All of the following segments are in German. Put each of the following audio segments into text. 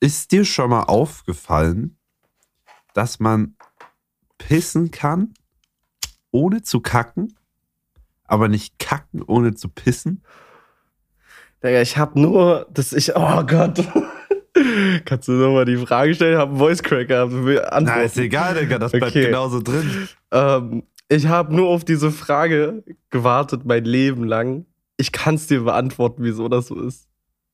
ist dir schon mal aufgefallen, dass man pissen kann, ohne zu kacken, aber nicht kacken, ohne zu pissen? Digga, ich hab nur, dass ich, oh Gott. Kannst du nochmal die Frage stellen? Ich hab einen Voice Cracker. Antworten. Na, ist egal, Digga, das bleibt Okay. genauso drin. Ähm, ich habe nur auf diese Frage gewartet mein Leben lang. Ich kann es dir beantworten, wieso das so ist.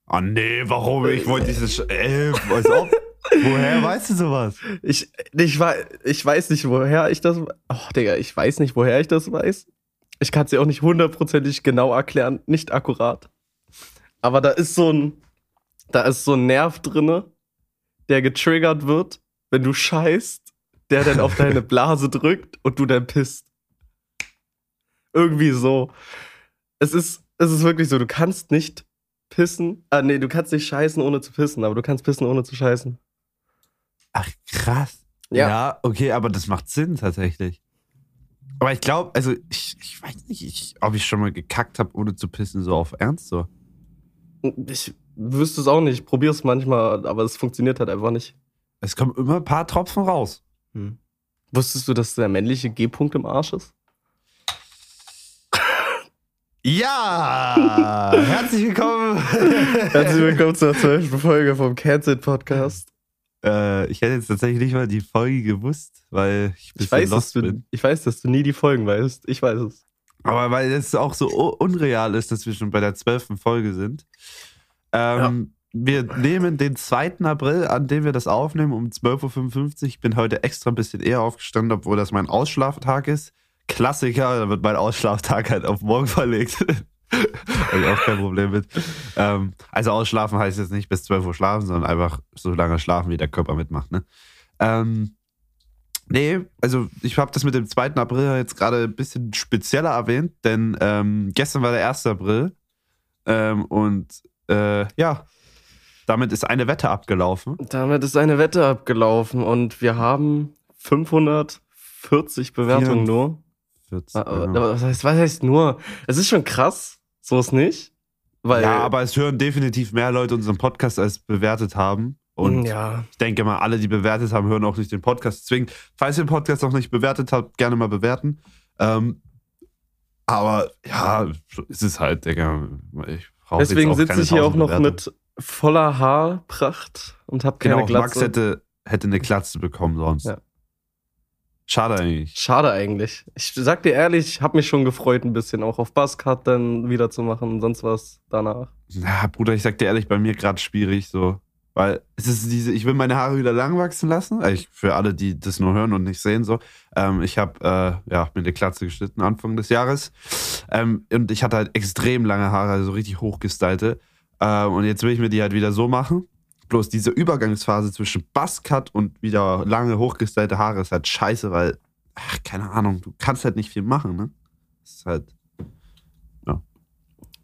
Oh nee, warum? Ich wollte dieses. Ey, weiß auf. Woher weißt du sowas? Ich, ich, ich weiß nicht, woher ich das. Oh, Digga, ich weiß nicht, woher ich das weiß. Ich kann es dir auch nicht hundertprozentig genau erklären, nicht akkurat. Aber da ist so ein, da ist so ein Nerv drinne, der getriggert wird, wenn du scheißt, der dann auf deine Blase drückt und du dann pisst. Irgendwie so. Es ist, es ist wirklich so, du kannst nicht pissen. Ah, nee, du kannst nicht scheißen, ohne zu pissen, aber du kannst pissen, ohne zu scheißen. Ach, krass. Ja. Ja, okay, aber das macht Sinn tatsächlich. Aber ich glaube, also ich, ich weiß nicht, ich, ob ich schon mal gekackt habe, ohne zu pissen, so auf Ernst so. Ich wüsste es auch nicht. Ich probiere es manchmal, aber es funktioniert halt einfach nicht. Es kommen immer ein paar Tropfen raus. Wusstest du, dass der männliche G-Punkt im Arsch ist? Ja! Herzlich willkommen! Herzlich willkommen zur zwölften Folge vom Cancel Podcast. äh, ich hätte jetzt tatsächlich nicht mal die Folge gewusst, weil ich Ich weiß, dass du, bin. ich weiß, dass du nie die Folgen weißt. Ich weiß es. Aber weil es auch so unreal ist, dass wir schon bei der zwölften Folge sind. Ähm, Wir nehmen den 2. April, an dem wir das aufnehmen, um 12.55 Uhr. Ich bin heute extra ein bisschen eher aufgestanden, obwohl das mein Ausschlaftag ist. Klassiker, da wird mein Ausschlaftag halt auf morgen verlegt. Habe ich auch kein Problem mit. Ähm, also ausschlafen heißt jetzt nicht bis 12 Uhr schlafen, sondern einfach so lange schlafen, wie der Körper mitmacht. Ne? Ähm, nee, also ich habe das mit dem 2. April jetzt gerade ein bisschen spezieller erwähnt, denn ähm, gestern war der 1. April ähm, und äh, ja, damit ist eine Wette abgelaufen. Damit ist eine Wette abgelaufen und wir haben 540 Bewertungen nur. 14, Aber- genau. aber Was heißt, was heißt nur? Es ist schon krass, so ist nicht. Weil, ja, aber es hören definitiv mehr Leute unseren Podcast als bewertet haben. Und ja, ich denke mal, alle, die bewertet haben, hören auch nicht den Podcast. Deswegen, falls ihr den Podcast noch nicht bewertet habt, gerne mal bewerten. Ähm, aber ja, es ist halt, Digga. Ich brauch jetzt deswegen sitze ich hier auch 1000 noch Bewertungen. mit voller Haarpracht und habe keine Genau, Glatze. Max hätte, hätte eine Glatze bekommen sonst. Ja. Schade eigentlich. Schade eigentlich. Ich sag dir ehrlich, ich habe mich schon gefreut, ein bisschen auch auf Buzzcut dann wieder zu machen und sonst was danach. Na, Bruder, ich sag dir ehrlich, bei mir gerade schwierig so. Weil es ist diese, ich will meine Haare wieder lang wachsen lassen. Ich, für alle, die das nur hören und nicht sehen, so. Ähm, ich habe äh, ja, mir eine Glatze geschnitten Anfang des Jahres. Ähm, und ich hatte halt extrem lange Haare, also richtig hochgestylte. Ähm, und jetzt will ich mir die halt wieder so machen. Bloß diese Übergangsphase zwischen Buzzcut und wieder lange hochgestylte Haare ist halt scheiße, weil, ach, keine Ahnung, du kannst halt nicht viel machen, ne? Das ist halt, ja,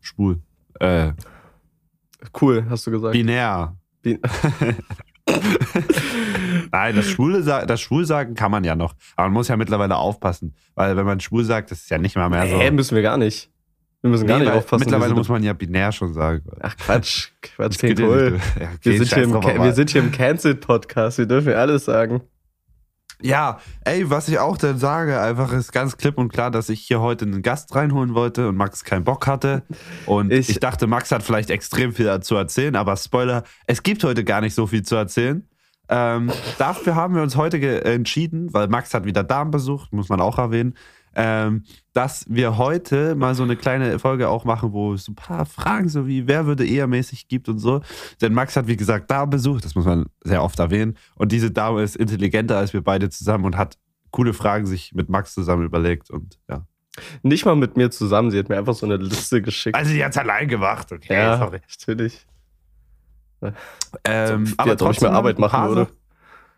schwul. Äh, Cool, hast du gesagt. binär. Bin- Nein, das Schwule das Schwulsagen kann man ja noch. Aber man muss ja mittlerweile aufpassen. Weil wenn man schwul sagt, das ist ja nicht mal mehr so. Hä, müssen wir gar nicht. Wir müssen gar Nee, nicht aufpassen. Mittlerweile muss man ja binär schon sagen. Ach Quatsch, Quatsch, Das geht cool. Ja, okay, Wir sind, hier im, wir sind hier im Cancelled-Podcast. Wir dürfen alles sagen. Ja, ey, was ich auch dann sage, einfach ist ganz klipp und klar, dass ich hier heute einen Gast reinholen wollte und Max keinen Bock hatte. Und ich, Ich- dachte, Max hat vielleicht extrem viel zu erzählen, aber Spoiler, es gibt heute gar nicht so viel zu erzählen. Ähm, dafür haben wir uns heute entschieden, weil Max hat wieder Darm besucht, muss man auch erwähnen, ähm, dass wir heute mal so eine kleine Folge auch machen, wo es so ein paar Fragen so wie wer würde eher mäßig gibt und so. Denn Max hat, wie gesagt, Darm besucht, das muss man sehr oft erwähnen. Und diese Dame ist intelligenter als wir beide zusammen und hat coole Fragen sich mit Max zusammen überlegt. Und ja. Nicht mal mit mir zusammen. Sie hat mir einfach so eine Liste geschickt. Also, die hat es allein gemacht, okay. ja, sorry. natürlich. Ähm, Wie, aber ob ich trotzdem mehr Arbeit machen würde.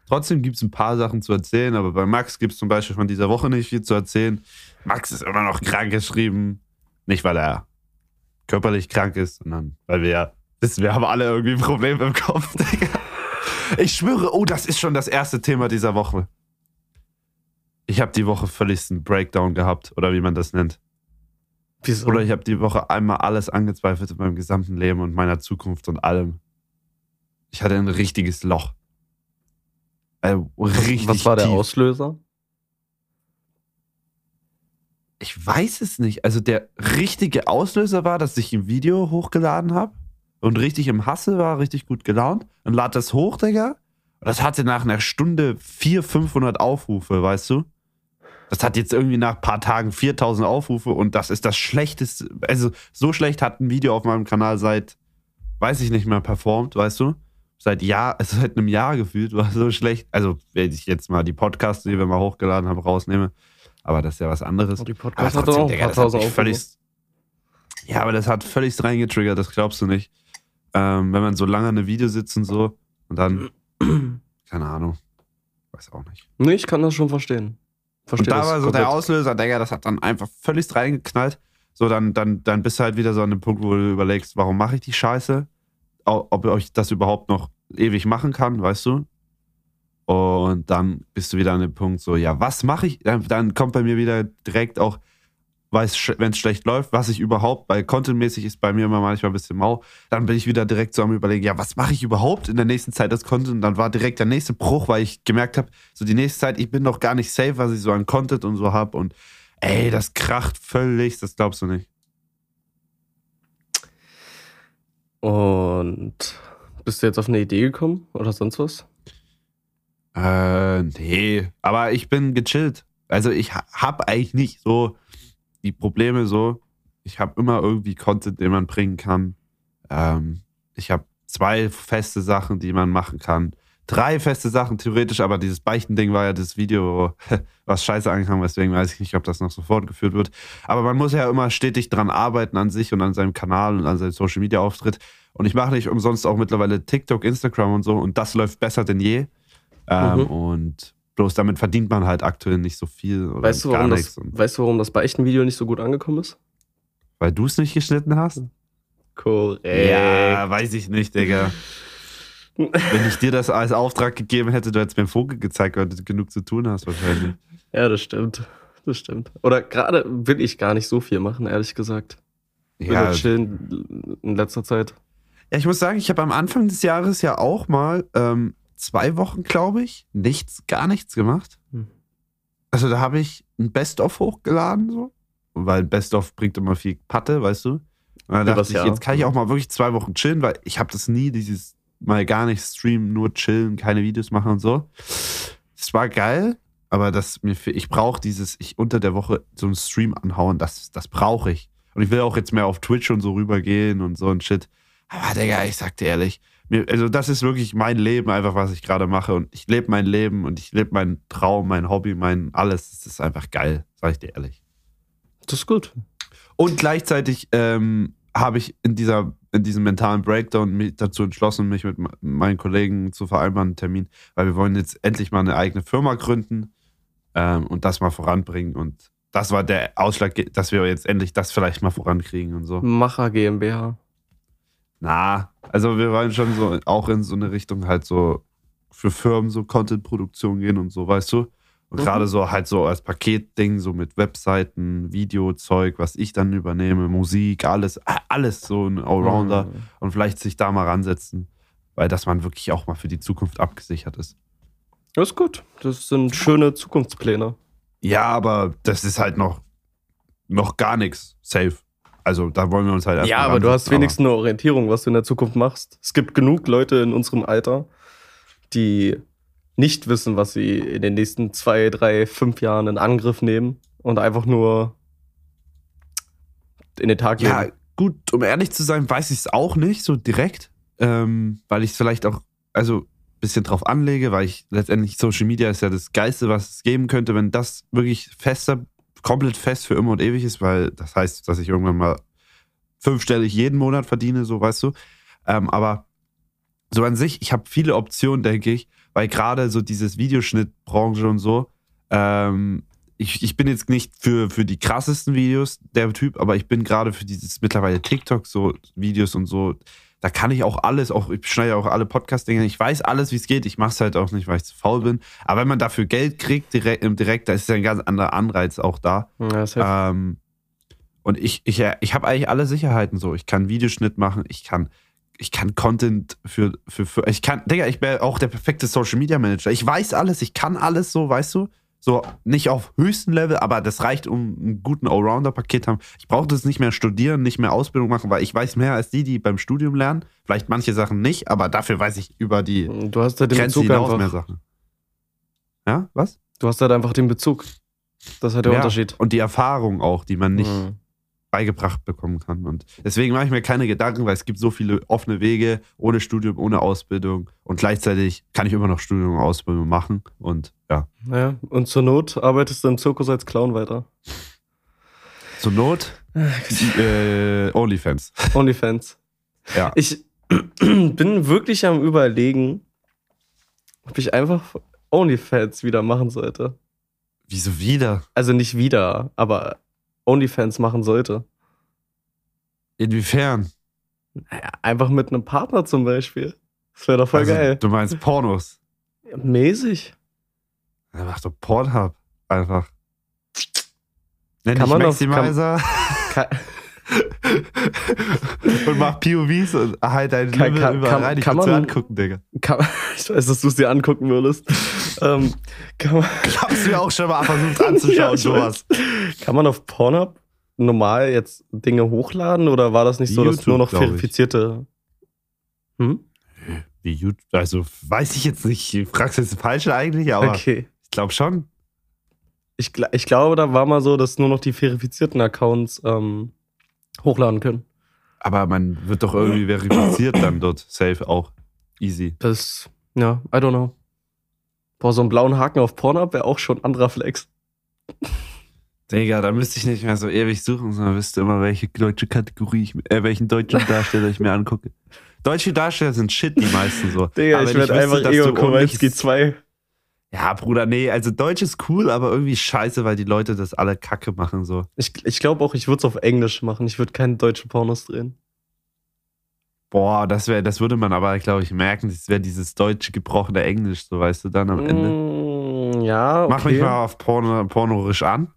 Trotzdem gibt es ein paar Sachen zu erzählen, aber bei Max gibt es zum Beispiel von dieser Woche nicht viel zu erzählen. Max ist immer noch krank geschrieben. Nicht, weil er körperlich krank ist, sondern weil wir ja wissen, wir haben alle irgendwie ein Problem im Kopf. Digga. Ich schwöre, oh, das ist schon das erste Thema dieser Woche. Ich habe die Woche völligsten Breakdown gehabt, oder wie man das nennt. Wieso? Oder ich habe die Woche einmal alles angezweifelt in meinem gesamten Leben und meiner Zukunft und allem. Ich hatte ein richtiges Loch. Also richtig Was war der tief. Auslöser? Ich weiß es nicht. Also der richtige Auslöser war, dass ich ein Video hochgeladen habe und richtig im Hasse war, richtig gut gelaunt und lad das hoch, Digga. Und das hatte nach einer Stunde 400, 500 Aufrufe, weißt du? Das hat jetzt irgendwie nach ein paar Tagen 4000 Aufrufe und das ist das schlechteste. Also so schlecht hat ein Video auf meinem Kanal seit, weiß ich nicht mehr, performt, weißt du? Seit Jahr, also seit einem Jahr gefühlt war so schlecht. Also wenn ich jetzt mal die Podcasts, die wir mal hochgeladen haben, rausnehme, aber das ist ja was anderes. Und die Aber Podcast hat auch Digga, das hat völlig. Ja, aber das hat völlig reingetriggert, das glaubst du nicht. Ähm, wenn man so lange an einem Video sitzt und so und dann, keine Ahnung, weiß auch nicht. Nee, ich kann das schon verstehen. Verstehe und da war so der komplett. Auslöser, Digga, das hat dann einfach völlig reingeknallt. So, dann, dann, dann bist du halt wieder so an dem Punkt, wo du überlegst, warum mache ich die Scheiße? Ob ich das überhaupt noch ewig machen kann, weißt du? Und dann bist du wieder an dem Punkt, so, ja, was mache ich? Dann, dann kommt bei mir wieder direkt auch, wenn es schlecht läuft, was ich überhaupt, weil contentmäßig ist bei mir immer manchmal ein bisschen mau, dann bin ich wieder direkt so am überlegen, ja, was mache ich überhaupt in der nächsten Zeit als Content? Und dann war direkt der nächste Bruch, weil ich gemerkt habe, so die nächste Zeit, ich bin noch gar nicht safe, was ich so an Content und so habe und ey, das kracht völlig, das glaubst du nicht. Und bist du jetzt auf eine Idee gekommen oder sonst was? Äh, nee, aber ich bin gechillt. Also ich ha- hab eigentlich nicht so die Probleme so. Ich habe immer irgendwie Content, den man bringen kann. Ähm, ich habe zwei feste Sachen, die man machen kann. Drei feste Sachen theoretisch, aber dieses Beichtending war ja das Video, was scheiße ankam, deswegen weiß ich nicht, ob das noch so fortgeführt wird. Aber man muss ja immer stetig dran arbeiten an sich und an seinem Kanal und an seinem Social Media Auftritt. Und ich mache nicht umsonst auch mittlerweile TikTok, Instagram und so und das läuft besser denn je. Ähm, Mhm. Und bloß damit verdient man halt aktuell nicht so viel. Oder Weißt du, gar warum nichts. das, weißt du, warum das bei echten Video nicht so gut angekommen ist? weil du es nicht geschnitten hast? Korrekt. Ja, weiß ich nicht, Digga. Wenn ich dir das als Auftrag gegeben hätte, du hättest mir einen Vogel gezeigt, weil du genug zu tun hast wahrscheinlich. Ja, das stimmt. Das stimmt. Oder gerade will ich gar nicht so viel machen, ehrlich gesagt. Ich will Ja, nur chillen in letzter Zeit. ja, ich muss sagen, ich habe am Anfang des Jahres ja auch mal ähm, zwei Wochen, glaube ich, nichts, gar nichts gemacht. Hm. Also da habe ich ein Best-of hochgeladen, so. Weil ein Best-of bringt immer viel Patte, weißt du? Und dann Übers dachte ich, Jahr. jetzt kann ich auch mal wirklich zwei Wochen chillen, weil ich habe das nie, dieses mal gar nicht streamen, nur chillen, keine Videos machen und so. Es war geil, aber das mir ich brauche dieses, ich unter der Woche so einen Stream anhauen, das, das brauche ich. Und ich will auch jetzt mehr auf Twitch und so rübergehen und so ein Shit. Aber Digga, ich sag dir ehrlich, mir, also das ist wirklich mein Leben, einfach was ich gerade mache. Und ich lebe mein Leben und ich lebe meinen Traum, mein Hobby, mein alles. Das ist einfach geil, sag ich dir ehrlich. Das ist gut. Und gleichzeitig ähm, habe ich in, dieser, in diesem mentalen Breakdown mich dazu entschlossen, mich mit me- meinen Kollegen zu vereinbaren, einen Termin, weil wir wollen jetzt endlich mal eine eigene Firma gründen ähm, und das mal voranbringen. Und das war der Ausschlag, dass wir jetzt endlich das vielleicht mal vorankriegen und so. Macher GmbH. Na, also wir wollen schon so auch in so eine Richtung halt so für Firmen so Content-Produktion gehen und so, weißt du? Und Mhm. gerade so halt so als Paketding, so mit Webseiten, Videozeug, was ich dann übernehme, Musik, alles, alles so ein Allrounder Mhm. und vielleicht sich da mal ransetzen, weil dass man wirklich auch mal für die Zukunft abgesichert ist. Das ist gut. Das sind schöne Zukunftspläne. Ja, aber das ist halt noch, noch gar nichts safe. Also da wollen wir uns halt erst Ja, aber du hast wenigstens eine Orientierung, was du in der Zukunft machst. Es gibt genug Leute in unserem Alter, die nicht wissen, was sie in den nächsten zwei, drei, fünf Jahren in Angriff nehmen und einfach nur in den Tag Ja, leben. gut, um ehrlich zu sein, weiß ich es auch nicht so direkt, ähm, weil ich es vielleicht auch, also ein bisschen drauf anlege, weil ich letztendlich Social Media ist ja das Geilste, was es geben könnte, wenn das wirklich fester, komplett fest für immer und ewig ist, weil das heißt, dass ich irgendwann mal fünfstellig jeden Monat verdiene, so weißt du. Ähm, aber so an sich, ich habe viele Optionen, denke ich, weil gerade so dieses Videoschnittbranche und so, ähm, ich, ich bin jetzt nicht für, für die krassesten Videos der Typ, aber ich bin gerade für dieses mittlerweile TikTok so Videos und so, da kann ich auch alles, auch ich schneide auch alle Podcast-Dinge, ich weiß alles, wie es geht, ich mache es halt auch nicht, weil ich zu faul bin, aber wenn man dafür Geld kriegt direkt, im direkt da ist ja ein ganz anderer Anreiz auch da. Ja. Ähm, und ich, ich, ich habe eigentlich alle Sicherheiten so. Ich kann Videoschnitt machen, ich kann, ich kann Content für, für, für ich kann, Digga, ich bin auch der perfekte Social Media Manager. Ich weiß alles, ich kann alles so, weißt du? So, nicht auf höchstem Level, aber das reicht, um einen guten Allrounder-Paket haben. Ich brauche das nicht mehr studieren, nicht mehr Ausbildung machen, weil ich weiß mehr als die, die beim Studium lernen. Vielleicht manche Sachen nicht, aber dafür weiß ich über die Du hast halt den Grenze Bezug hinaus einfach. mehr Sachen. Ja, was? Du hast halt einfach den Bezug. Das ist halt der ja. Unterschied. Und die Erfahrung auch, die man nicht Mhm. Beigebracht bekommen kann. Und deswegen mache ich mir keine Gedanken, weil es gibt so viele offene Wege, ohne Studium, ohne Ausbildung. Und gleichzeitig kann ich immer noch Studium und Ausbildung machen. Und ja, Ja, und zur Not arbeitest du im Zirkus als Clown weiter. zur Not äh, OnlyFans. Onlyfans. Ja. Ich bin wirklich am überlegen, ob ich einfach Onlyfans wieder machen sollte. Wieso wieder? Also nicht wieder, aber Onlyfans machen sollte. Inwiefern? Naja, einfach mit einem Partner zum Beispiel. Das wäre doch voll Also, geil. Du meinst Pornos? Mäßig. Dann mach doch Pornhub einfach. Nenn Kann dich man auf- kann- Maximizer Ka und mach POVs und halt deinen Kann- Lümmel kann- überall kann- rein. Ich kann man- angucken, Digga. kann, ich weiß, dass du es dir angucken würdest. ähm, kann, man, hab's mir auch schon mal versucht anzuschauen, Ja, sowas. weiß. kann man auf Pornhub normal jetzt Dinge hochladen oder war das nicht so, dass YouTube, nur noch ich. verifizierte. Hm? Wie YouTube, also weiß ich jetzt nicht. Ich frag's jetzt falsch eigentlich, aber Okay. ich glaube schon. Ich, ich glaube, da war mal so, dass nur noch die verifizierten Accounts ähm, hochladen können. Aber man wird doch irgendwie verifiziert dann dort. Safe auch. Easy. Das, ja, I don't know. Boah, so einen blauen Haken auf Pornhub wäre auch schon ein anderer Flex. Digga, da müsste ich nicht mehr so ewig suchen, sondern wüsste immer, welche deutsche Kategorie ich, äh, welchen deutschen Darsteller ich mir angucke. Deutsche Darsteller sind shit, die meisten so. Digga, Aber ich werde einfach Ego Kowalski ordentlich- 2. Ja, Bruder, nee, also Deutsch ist cool, aber irgendwie scheiße, weil die Leute das alle kacke machen so. Ich, ich glaube auch, ich würde es auf Englisch machen. Ich würde keine deutschen Pornos drehen. Boah, das wäre, das würde man aber, glaube ich, merken, das wäre dieses deutsche gebrochene Englisch, so weißt du dann am Ende. Mm, ja, okay. Mach mich mal auf Porno, pornorisch an.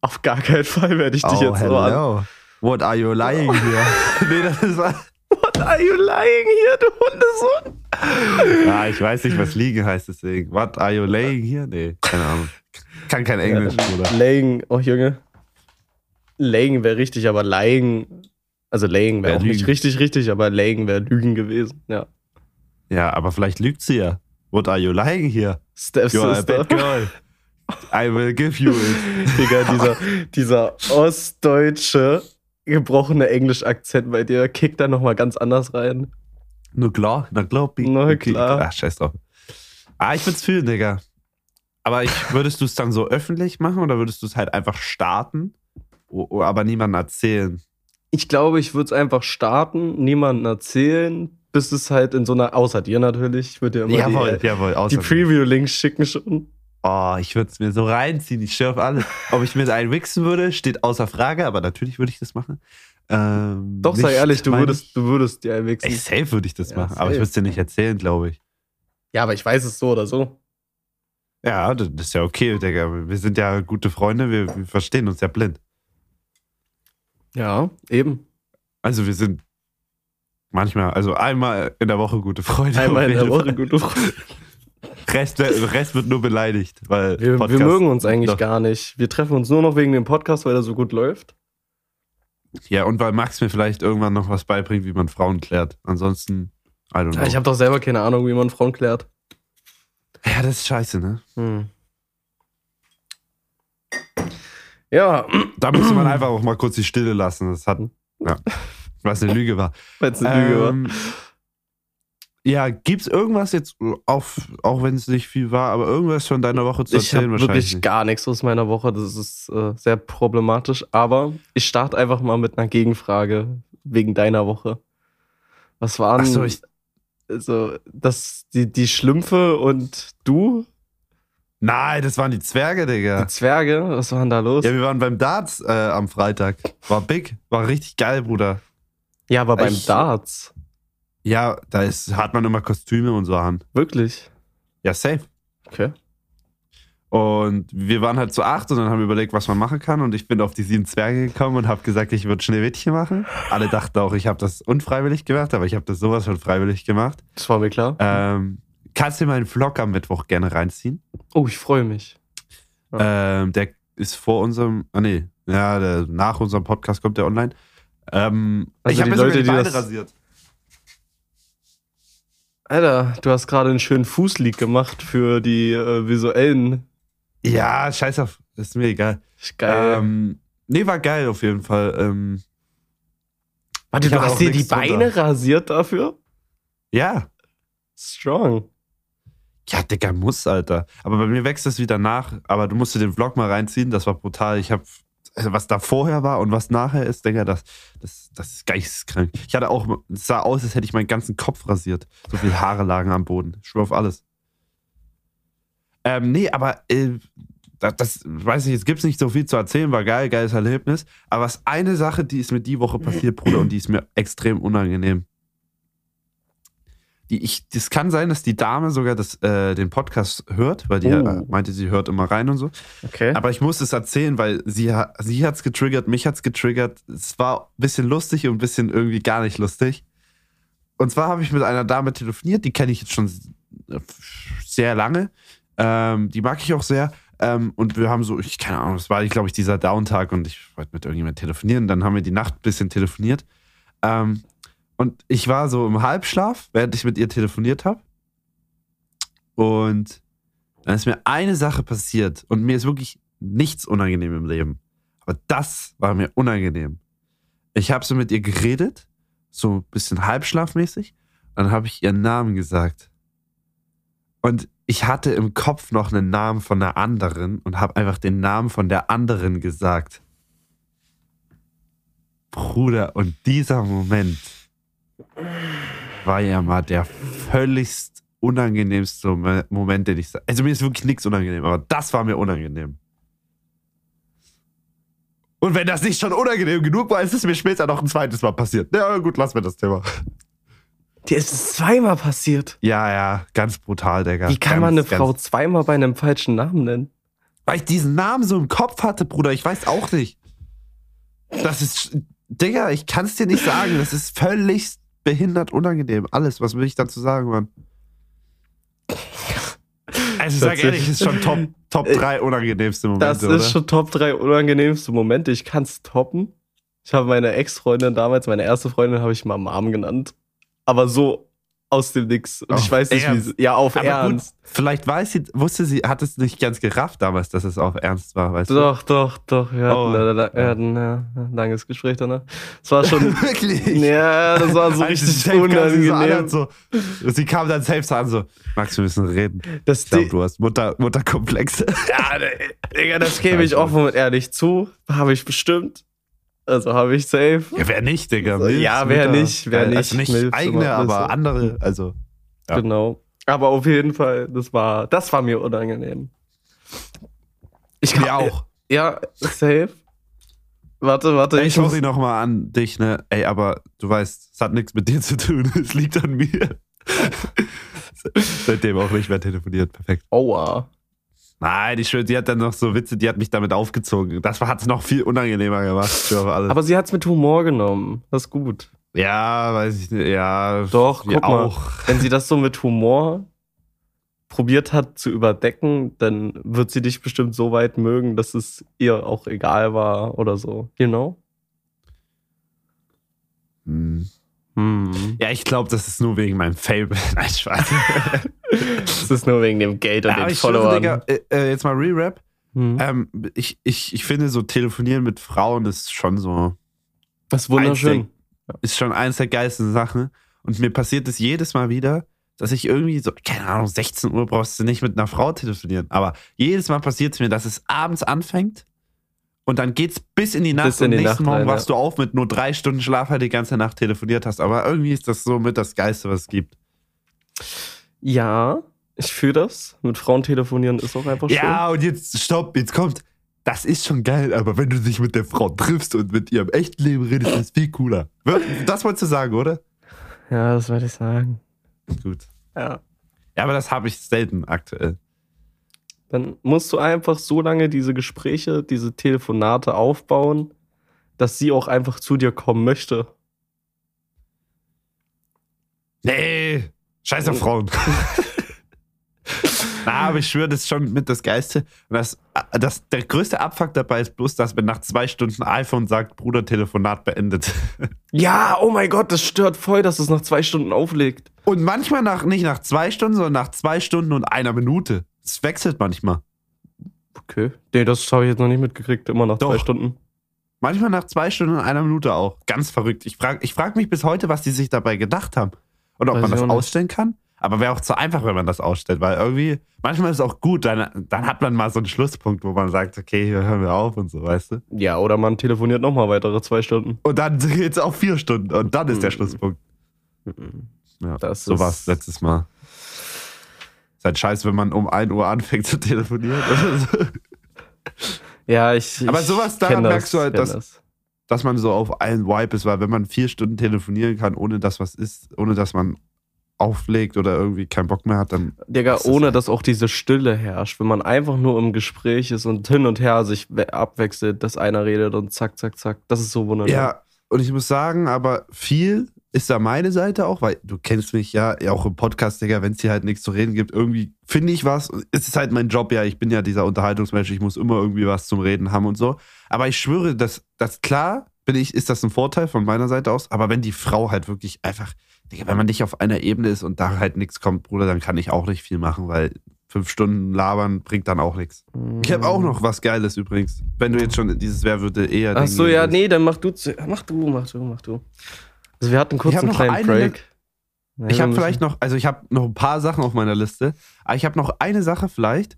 Auf gar keinen Fall werde ich dich jetzt so an. Oh, What are you lying here? nee, das ist. What are you lying here, du Hundesohn? Ja, ich weiß nicht, was liegen heißt deswegen. What are you laying here? Nee, keine Ahnung. Kann kein Englisch, Bruder. Laying, oh Junge. Laying wäre richtig, aber lying. Also laying wäre Wär auch nicht Lügen. richtig, richtig, aber laying wäre Lügen gewesen. Ja. Ja, aber vielleicht lügt sie ja. What are you lying here? Steph You're a Sister. bad girl. I will give you it. Digga, dieser, dieser ostdeutsche gebrochene Englisch-Akzent bei dir kickt da nochmal ganz anders rein. Nur klar, na klar, Pi- Na klar. Ach, scheiß drauf. Ah, ich würde es fühlen, Digga. Aber ich, würdest du es dann so öffentlich machen oder würdest du es halt einfach starten, aber niemandem erzählen? Ich glaube, ich würde es einfach starten, niemandem erzählen, bis es halt in so einer, außer dir natürlich, ich würde dir immer jawohl, die, jawohl. die Preview-Links schicken schon. Oh, ich würde es mir so reinziehen. Ich auf alles. Ob ich mir einen wichsen würde, steht außer Frage, aber natürlich würde ich das machen. Ähm, Doch, sei ehrlich, du würdest, du würdest dir einwichsen. Ich, ey, safe würde ich das Ja, machen, aber ich safe. würde es dir nicht erzählen, glaube ich. Ja, aber ich weiß es so oder so. Ja, das ist ja okay, Digga. Wir sind ja gute Freunde, wir, wir verstehen uns ja blind. Ja, eben. Also wir sind manchmal, also einmal in der Woche gute Freunde. Einmal in der Woche Fall. gute Freunde. Rest, Rest wird nur beleidigt, weil Wir, wir mögen uns eigentlich Doch. gar nicht. Wir treffen uns nur noch wegen dem Podcast, weil er so gut läuft. Ja, und weil Max mir vielleicht irgendwann noch was beibringt, wie man Frauen klärt. Ansonsten, I don't know. Ich habe doch selber keine Ahnung, wie man Frauen klärt. ja, das ist scheiße, ne? Hm. Ja, Da müsste man einfach auch mal kurz die Stille lassen. Das hat, ja, was eine Lüge war. weil es eine Lüge war. Ja, gibt's irgendwas jetzt, auf, auch wenn es nicht viel war, aber irgendwas von deiner Woche zu Ich erzählen wahrscheinlich wirklich nicht. gar nichts aus meiner Woche. Das ist äh, sehr problematisch. Aber ich starte einfach mal mit einer Gegenfrage wegen deiner Woche. Was waren so, ich- also das die die Schlümpfe und du Nein, das waren die Zwerge, Digga. die Zwerge? Was war denn da los? Ja, wir waren beim Darts äh, am Freitag. War big, war richtig geil, Bruder. Ja, aber beim Ich- Darts Ja, da ist, hat man immer Kostüme und so an. wirklich. Ja, safe. Okay. Und wir waren halt zu acht und dann haben wir überlegt, was man machen kann. Und ich bin auf die sieben Zwerge gekommen und habe gesagt, ich würde Schneewittchen machen. Alle dachten auch, ich habe das unfreiwillig gemacht, aber ich habe das sowas von freiwillig gemacht. Das war mir klar. Ähm, kannst du meinen Vlog am Mittwoch gerne reinziehen? Oh, ich freue mich. Ähm, der ist vor unserem, ah nee, ja, der, nach unserem Podcast kommt der online. Ähm, Also ich habe die Leute, die das- rasiert. Alter, du hast gerade einen schönen Fußleak gemacht für die äh, visuellen. Ja, scheiß auf, ist mir egal. Geil. Ähm, nee, war geil auf jeden Fall. Ähm, Warte, du hast dir die. Beine rasiert dafür? ja, Strong. Ja, Digga, muss, Alter. Aber bei mir wächst das wieder nach. Aber du musst dir den Vlog mal reinziehen. Das war brutal. Ich habe, also was da vorher war und was nachher ist, Digga, das, das, das ist geisteskrank. Ich hatte auch, es sah aus, als hätte ich meinen ganzen Kopf rasiert. So viele Haare lagen am Boden. Ich schwör auf alles. Ähm, nee, aber äh, das, das weiß ich, jetzt gibt's nicht so viel zu erzählen, war geil, geiles Erlebnis. Aber was eine Sache, die ist mir die Woche passiert, Bruder, und die ist mir extrem unangenehm. Die ich, das kann sein, dass die Dame sogar das, äh, den Podcast hört, weil die Oh. äh, meinte, sie hört immer rein und so. Okay. Aber ich muss es erzählen, weil sie, sie hat's getriggert, mich hat's getriggert. Es war ein bisschen lustig und ein bisschen irgendwie gar nicht lustig. Und zwar habe ich mit einer Dame telefoniert, die kenne ich jetzt schon äh, sehr lange. Ähm, die mag ich auch sehr. Ähm, und wir haben so, ich keine Ahnung, es war, glaube ich, dieser Downtag und ich wollte mit irgendjemandem telefonieren. Dann haben wir die Nacht ein bisschen telefoniert. Ähm, und ich war so im Halbschlaf, während ich mit ihr telefoniert habe. Und dann ist mir eine Sache passiert und mir ist wirklich nichts unangenehm im Leben. Aber das war mir unangenehm. Ich habe so mit ihr geredet, so ein bisschen halbschlafmäßig. Dann habe ich ihren Namen gesagt. Und ich hatte im Kopf noch einen Namen von einer anderen und habe einfach den Namen von der anderen gesagt. Bruder, und dieser Moment war ja mal der völligst unangenehmste Mo- Moment, den ich Also mir ist wirklich nichts unangenehm, aber das war mir unangenehm. Und wenn das nicht schon unangenehm genug war, ist es mir später noch ein zweites Mal passiert. Ja, gut, lass mir das Thema. Dir ist es zweimal passiert. Ja, ja, ganz brutal, Digga. Wie kann ganz, man eine Frau zweimal bei einem falschen Namen nennen? Weil ich diesen Namen so im Kopf hatte, Bruder, ich weiß auch nicht. Das ist, Digga, ich kann es dir nicht sagen. Das ist völlig behindert unangenehm. Alles, was will ich dazu sagen, Mann? Also, sag ehrlich, ist schon Top, Top 3 unangenehmste Momente, Das oder? ist schon Top 3 unangenehmste Momente. Ich kann es toppen. Ich habe meine Ex-Freundin damals, meine erste Freundin, habe ich mal Mom genannt. Aber so aus dem Nix. Und Auf ich weiß nicht, wie Ernst? sie. Ja, auf Aber Ernst. gut, vielleicht weiß sie, wusste sie, hat es nicht ganz gerafft damals, dass es auf Ernst war, weißt Doch, doch, doch. Wir hatten, Oh. äh, wir hatten ja, ein langes Gespräch danach. Es war schon. du? Wirklich? ja, das war so richtig so unangenehm. an, so, sie kam dann selbst an, so, Max, wir müssen reden. Das Ich glaube, du hast Mutter, Mutterkomplexe. Ja, ne, Digga, das gebe ich offen und ehrlich zu. Habe ich bestimmt. Also habe ich safe. Ja, wer nicht, Digga? So, ja, wer nicht, wer nicht. Also nicht Milfs eigene, aber Milfs. andere, also. Ja. Genau. Aber auf jeden Fall, das war, das war mir unangenehm. Ich Mir auch. Ja, safe. Warte, warte. Ey, ich sorry muss, nochmal an dich, ne? Ey, aber du weißt, es hat nichts mit dir zu tun. Es liegt an mir. Seitdem auch nicht mehr telefoniert. Perfekt. Aua. Nein, die, schwör, die hat dann noch so Witze, die hat mich damit aufgezogen. Das hat es noch viel unangenehmer gemacht. Aber sie hat's mit Humor genommen. Das ist gut. ja, weiß ich nicht. Ja, Doch, guck mal. auch. Wenn sie das so mit Humor probiert hat zu überdecken, dann wird sie dich bestimmt so weit mögen, dass es ihr auch egal war oder so. You know? Hm. Hm. Ja, ich glaube, das ist nur wegen meinem Fable. Nein, Spaß. Das ist nur wegen dem Geld und ja, den schwöre, Followern. Digga, äh, äh, jetzt mal Re-Rap. Hm. Ähm, ich, ich, ich finde, so telefonieren mit Frauen ist schon so, Das ist wunderschön. ist schon eins der geilsten Sachen. Und mir passiert es jedes Mal wieder, dass ich irgendwie so, keine Ahnung, 16 Uhr brauchst du nicht mit einer Frau telefonieren. Aber jedes Mal passiert es mir, dass es abends anfängt und dann geht's bis in die Nacht Bis und nächsten Nacht Morgen rein, wachst du auf mit nur drei Stunden Schlaf, weil du die ganze Nacht telefoniert hast. Aber irgendwie ist das so mit das Geiste, was es gibt. Ja, ich fühle das. Mit Frauen telefonieren ist auch einfach schön. Ja, und jetzt, stopp, jetzt kommt. Das ist schon geil, aber wenn du dich mit der Frau triffst und mit ihrem echten Leben redest, ist viel cooler. Das wolltest du sagen, oder? Ja, das wollte ich sagen. Gut. Ja. Ja, aber das habe ich selten aktuell. Dann musst du einfach so lange diese Gespräche, diese Telefonate aufbauen, dass sie auch einfach zu dir kommen möchte. Nee, scheiß auf Frauen. Na, aber ich schwöre, das ist schon mit das Geiste. Das, das, der größte Abfuck dabei ist bloß, dass wenn nach zwei Stunden iPhone sagt, Bruder, Telefonat beendet. Ja, oh mein Gott, das stört voll, dass es nach zwei Stunden auflegt. Und manchmal nach, nicht nach zwei Stunden, sondern nach zwei Stunden und einer Minute. Es wechselt manchmal. Okay. Nee, das habe ich jetzt noch nicht mitgekriegt, immer nach Doch. zwei Stunden. Manchmal nach zwei Stunden und einer Minute auch. Ganz verrückt. Ich frage ich frag mich bis heute, was die sich dabei gedacht haben. Und ob Weiß man das auch ausstellen kann. Aber wäre auch zu einfach, wenn man das ausstellt, weil irgendwie, manchmal ist es auch gut, dann, dann hat man mal so einen Schlusspunkt, wo man sagt, okay, hier hören wir auf und so, weißt du? Ja, oder man telefoniert nochmal weitere zwei Stunden. Und dann geht's auf vier Stunden und dann ist der Mhm. Schlusspunkt. Ja, Das so war es letztes Mal. Ist halt scheiße, wenn man um 1 Uhr anfängt zu telefonieren. Ja, ich. Aber sowas, das, merkst du halt, dass- das. dass man so auf allen Vibe ist, weil wenn man vier Stunden telefonieren kann, ohne dass was ist, ohne dass man auflegt oder irgendwie keinen Bock mehr hat, dann Digga, Das ohne halt- dass auch diese Stille herrscht, wenn man einfach nur im Gespräch ist und hin und her sich we- abwechselt, dass einer redet und zack, zack, zack. Das ist so wunderbar. Ja, und ich muss sagen, aber viel ist da meine Seite auch, weil du kennst mich ja auch im Podcast, Digga, wenn es hier halt nichts zu reden gibt, irgendwie finde ich was. Es ist halt mein Job, ja, ich bin ja dieser Unterhaltungsmensch, ich muss immer irgendwie was zum Reden haben und so. Aber ich schwöre, dass das klar, bin ich, ist das ein Vorteil von meiner Seite aus. Aber wenn die Frau halt wirklich einfach, Digga, wenn man nicht auf einer Ebene ist und da halt nichts kommt, Bruder, dann kann ich auch nicht viel machen, weil fünf Stunden labern bringt dann auch nichts. Ich habe auch noch was Geiles übrigens. Wenn du jetzt schon dieses Wer würde eher. Ach so, ja, nee, dann mach du, mach du, mach du, mach du. Also wir hatten kurz einen kleinen eine- Break. Ja, Ich habe vielleicht noch, also ich habe noch ein paar Sachen auf meiner Liste, aber ich habe noch eine Sache vielleicht,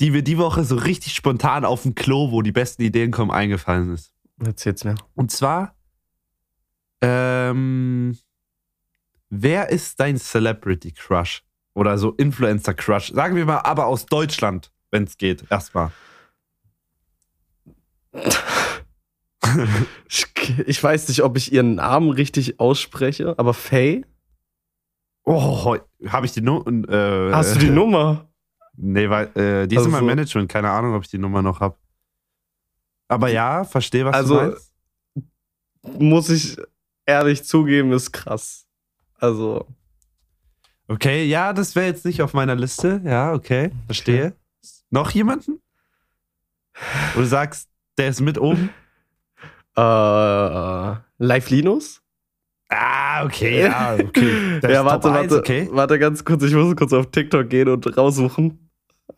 die mir die Woche so richtig spontan auf dem Klo, wo die besten Ideen kommen, eingefallen ist. Erzähl's mir. Und zwar, ähm, wer ist dein Celebrity Crush? Oder so Influencer Crush? Sagen wir mal, aber aus Deutschland, wenn es geht, erstmal. Ich, weiß nicht, ob ich ihren Namen richtig ausspreche, aber Faye? Oh, habe ich die Nummer? Äh, Hast du die Nummer? Nee, weil äh, die ist in meinem Also- Management. Keine Ahnung, ob ich die Nummer noch habe. Aber ja, verstehe, was Also- du meinst. Muss ich ehrlich zugeben, ist krass. Also, Okay, ja, das wäre jetzt nicht auf meiner Liste. Ja, okay, verstehe. Noch jemanden? Wo du sagst, der ist mit oben? Äh, Live Linus? Ah, okay, ja, okay. Ja, warte, Top 1, warte, okay. warte ganz kurz, ich muss kurz auf TikTok gehen und raussuchen.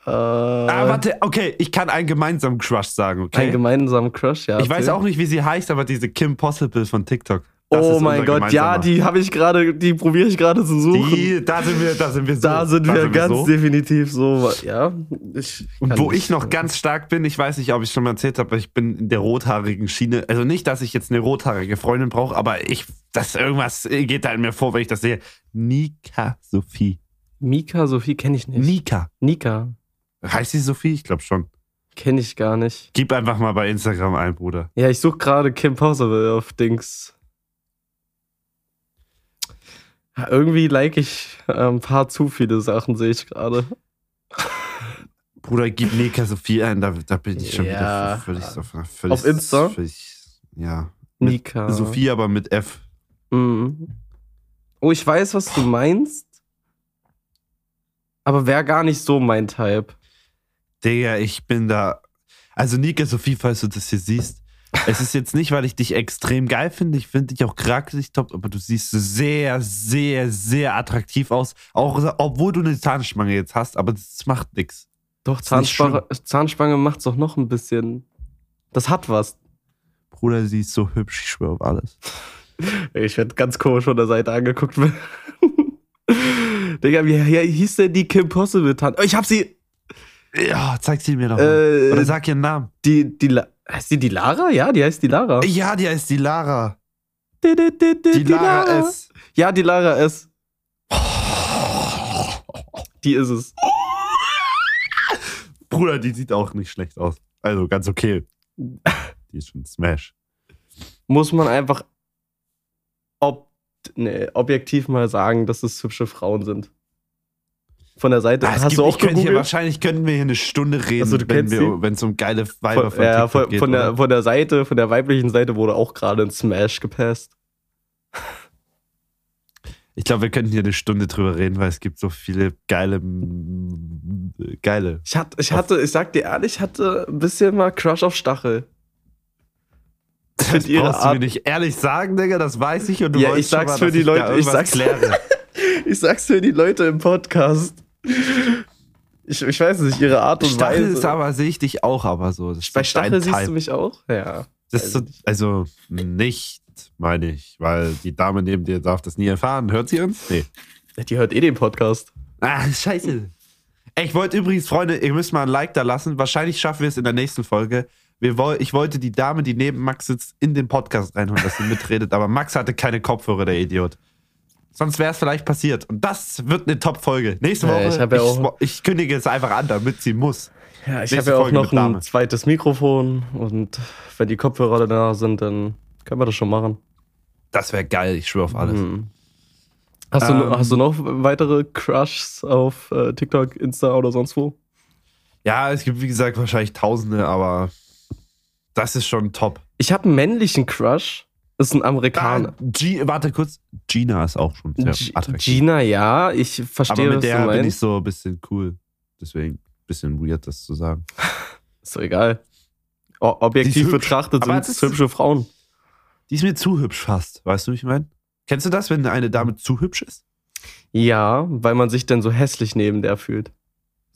Äh, Ah, warte, okay, ich kann einen gemeinsamen Crush sagen, okay? Ein gemeinsamer Crush, ja. ich weiß erzähl. auch nicht, wie sie heißt, aber diese Kim Possible von TikTok. Das Oh mein Gott, ja, die habe ich gerade, die probiere ich gerade zu suchen. Die, da sind wir, da sind wir so. da sind wir ganz so. definitiv so, ja. Ich wo nicht- ich noch ganz stark bin, ich weiß nicht, ob ich schon mal erzählt habe, ich bin in der rothaarigen Schiene. Also nicht, dass ich jetzt eine rothaarige Freundin brauche, aber ich, das irgendwas geht da in mir vor, wenn ich das sehe. Nika Sophie. Mika Sophie kenne ich nicht. Nika. Nika Heißt sie Sophie? Ich glaube schon. kenne ich gar nicht. Gib einfach mal bei Instagram ein, Bruder. Ja, ich suche gerade Kim Possible auf Dings. Ja, irgendwie like ich äh, ein paar zu viele Sachen, sehe ich gerade. Bruder, gib Nika Sophie ein, da, da bin ich schon Ja. wieder völlig, so- völlig Auf Insta? Völlig, ja. Nika. Sophie, aber mit F. Mhm. Oh, ich weiß, was du meinst. Aber wäre gar nicht so mein Type. Digga, ich bin da. Also, Nika Sophie, falls du das hier siehst, es ist jetzt nicht, weil ich dich extrem geil finde. Ich finde dich auch charakterlich top, aber du siehst sehr, sehr, sehr attraktiv aus. Auch obwohl du eine Zahnspange jetzt hast, aber das macht nichts. Doch, Zahnspange, Zahnspange macht's doch noch ein bisschen. Das hat was. Bruder, sie ist so hübsch, ich schwöre auf alles. Ich werde ganz komisch von der Seite angeguckt. Digga, wie, wie hieß denn die Kim Possible Tante? Oh, ich hab sie. Ja, zeig sie mir doch mal. Oder Äh, sag ihren Namen. die, die, La- heißt die die Lara? Ja, die heißt die Lara. Ja, die heißt die Lara. Die, die, die, die, Die Lara S. Ja, die Lara S. Die ist es. Bruder, die sieht auch nicht schlecht aus. Also ganz okay. Die ist schon Smash. Muss man einfach ob, nee, objektiv mal sagen, dass es hübsche Frauen sind. Von der Seite. Ah, Hast du auch könnte hier, gegoogelt? wahrscheinlich könnten wir hier eine Stunde reden, Also, wenn es um geile Weiber Von, von ja, von, geht. von, der, von der Seite, von der weiblichen Seite wurde auch gerade ein Smash gepasst. Ich glaube, wir könnten hier eine Stunde drüber reden, weil es gibt so viele geile, geile. Ich hatte, ich hatte, ich sag dir ehrlich, ich hatte ein bisschen mal Crush auf Stachel. Das brauchst du mir Art- nicht ehrlich sagen, Digga, das weiß ich und du Ja, wolltest ich sag's schon für mal, die Leute, ich sag's-. Ich sag's für die Leute im Podcast. Ich, ich weiß nicht, ihre Art und Stachel Weise. ist aber, sehe ich dich auch, aber so. Bei Stachel siehst Type. du mich auch? Ja. So, also nicht, meine ich, weil die Dame neben dir darf das nie erfahren. Hört sie uns? Nee. Die hört eh den Podcast. Ah, scheiße. Ich wollte übrigens, Freunde, ihr müsst mal ein Like da lassen. Wahrscheinlich schaffen wir es in der nächsten Folge. Wir ich wollte die Dame, die neben Max sitzt, in den Podcast reinholen, dass sie mitredet, aber Max hatte keine Kopfhörer, der Idiot. Sonst wäre es vielleicht passiert. Und das wird eine Top-Folge. Nächste Woche, ich ja auch- ich kündige es einfach an, damit sie muss. Ja, ich habe ja auch Folge noch ein zweites Mikrofon und wenn die Kopfhörer da sind, dann können wir das schon machen. Das wäre geil, ich schwöre auf alles. Hm. Hast, du, Ähm. hast du noch weitere Crushs auf äh, TikTok, Insta oder sonst wo? Ja, es gibt, wie gesagt, wahrscheinlich Tausende, aber das ist schon top. Ich habe einen männlichen Crush. Ist ein Amerikaner. Ah, G warte kurz. Gina ist auch schon sehr attraktiv. Gina, ja, ich verstehe, aber mit der bin ich so ein bisschen cool. Deswegen ein bisschen weird, das zu sagen. Ist so egal. O objektiv betrachtet sind es hübsche Frauen. Die ist mir zu hübsch fast, weißt du, wie ich meine? Kennst du das, wenn eine Dame zu hübsch ist? Ja, weil man sich dann so hässlich neben der fühlt.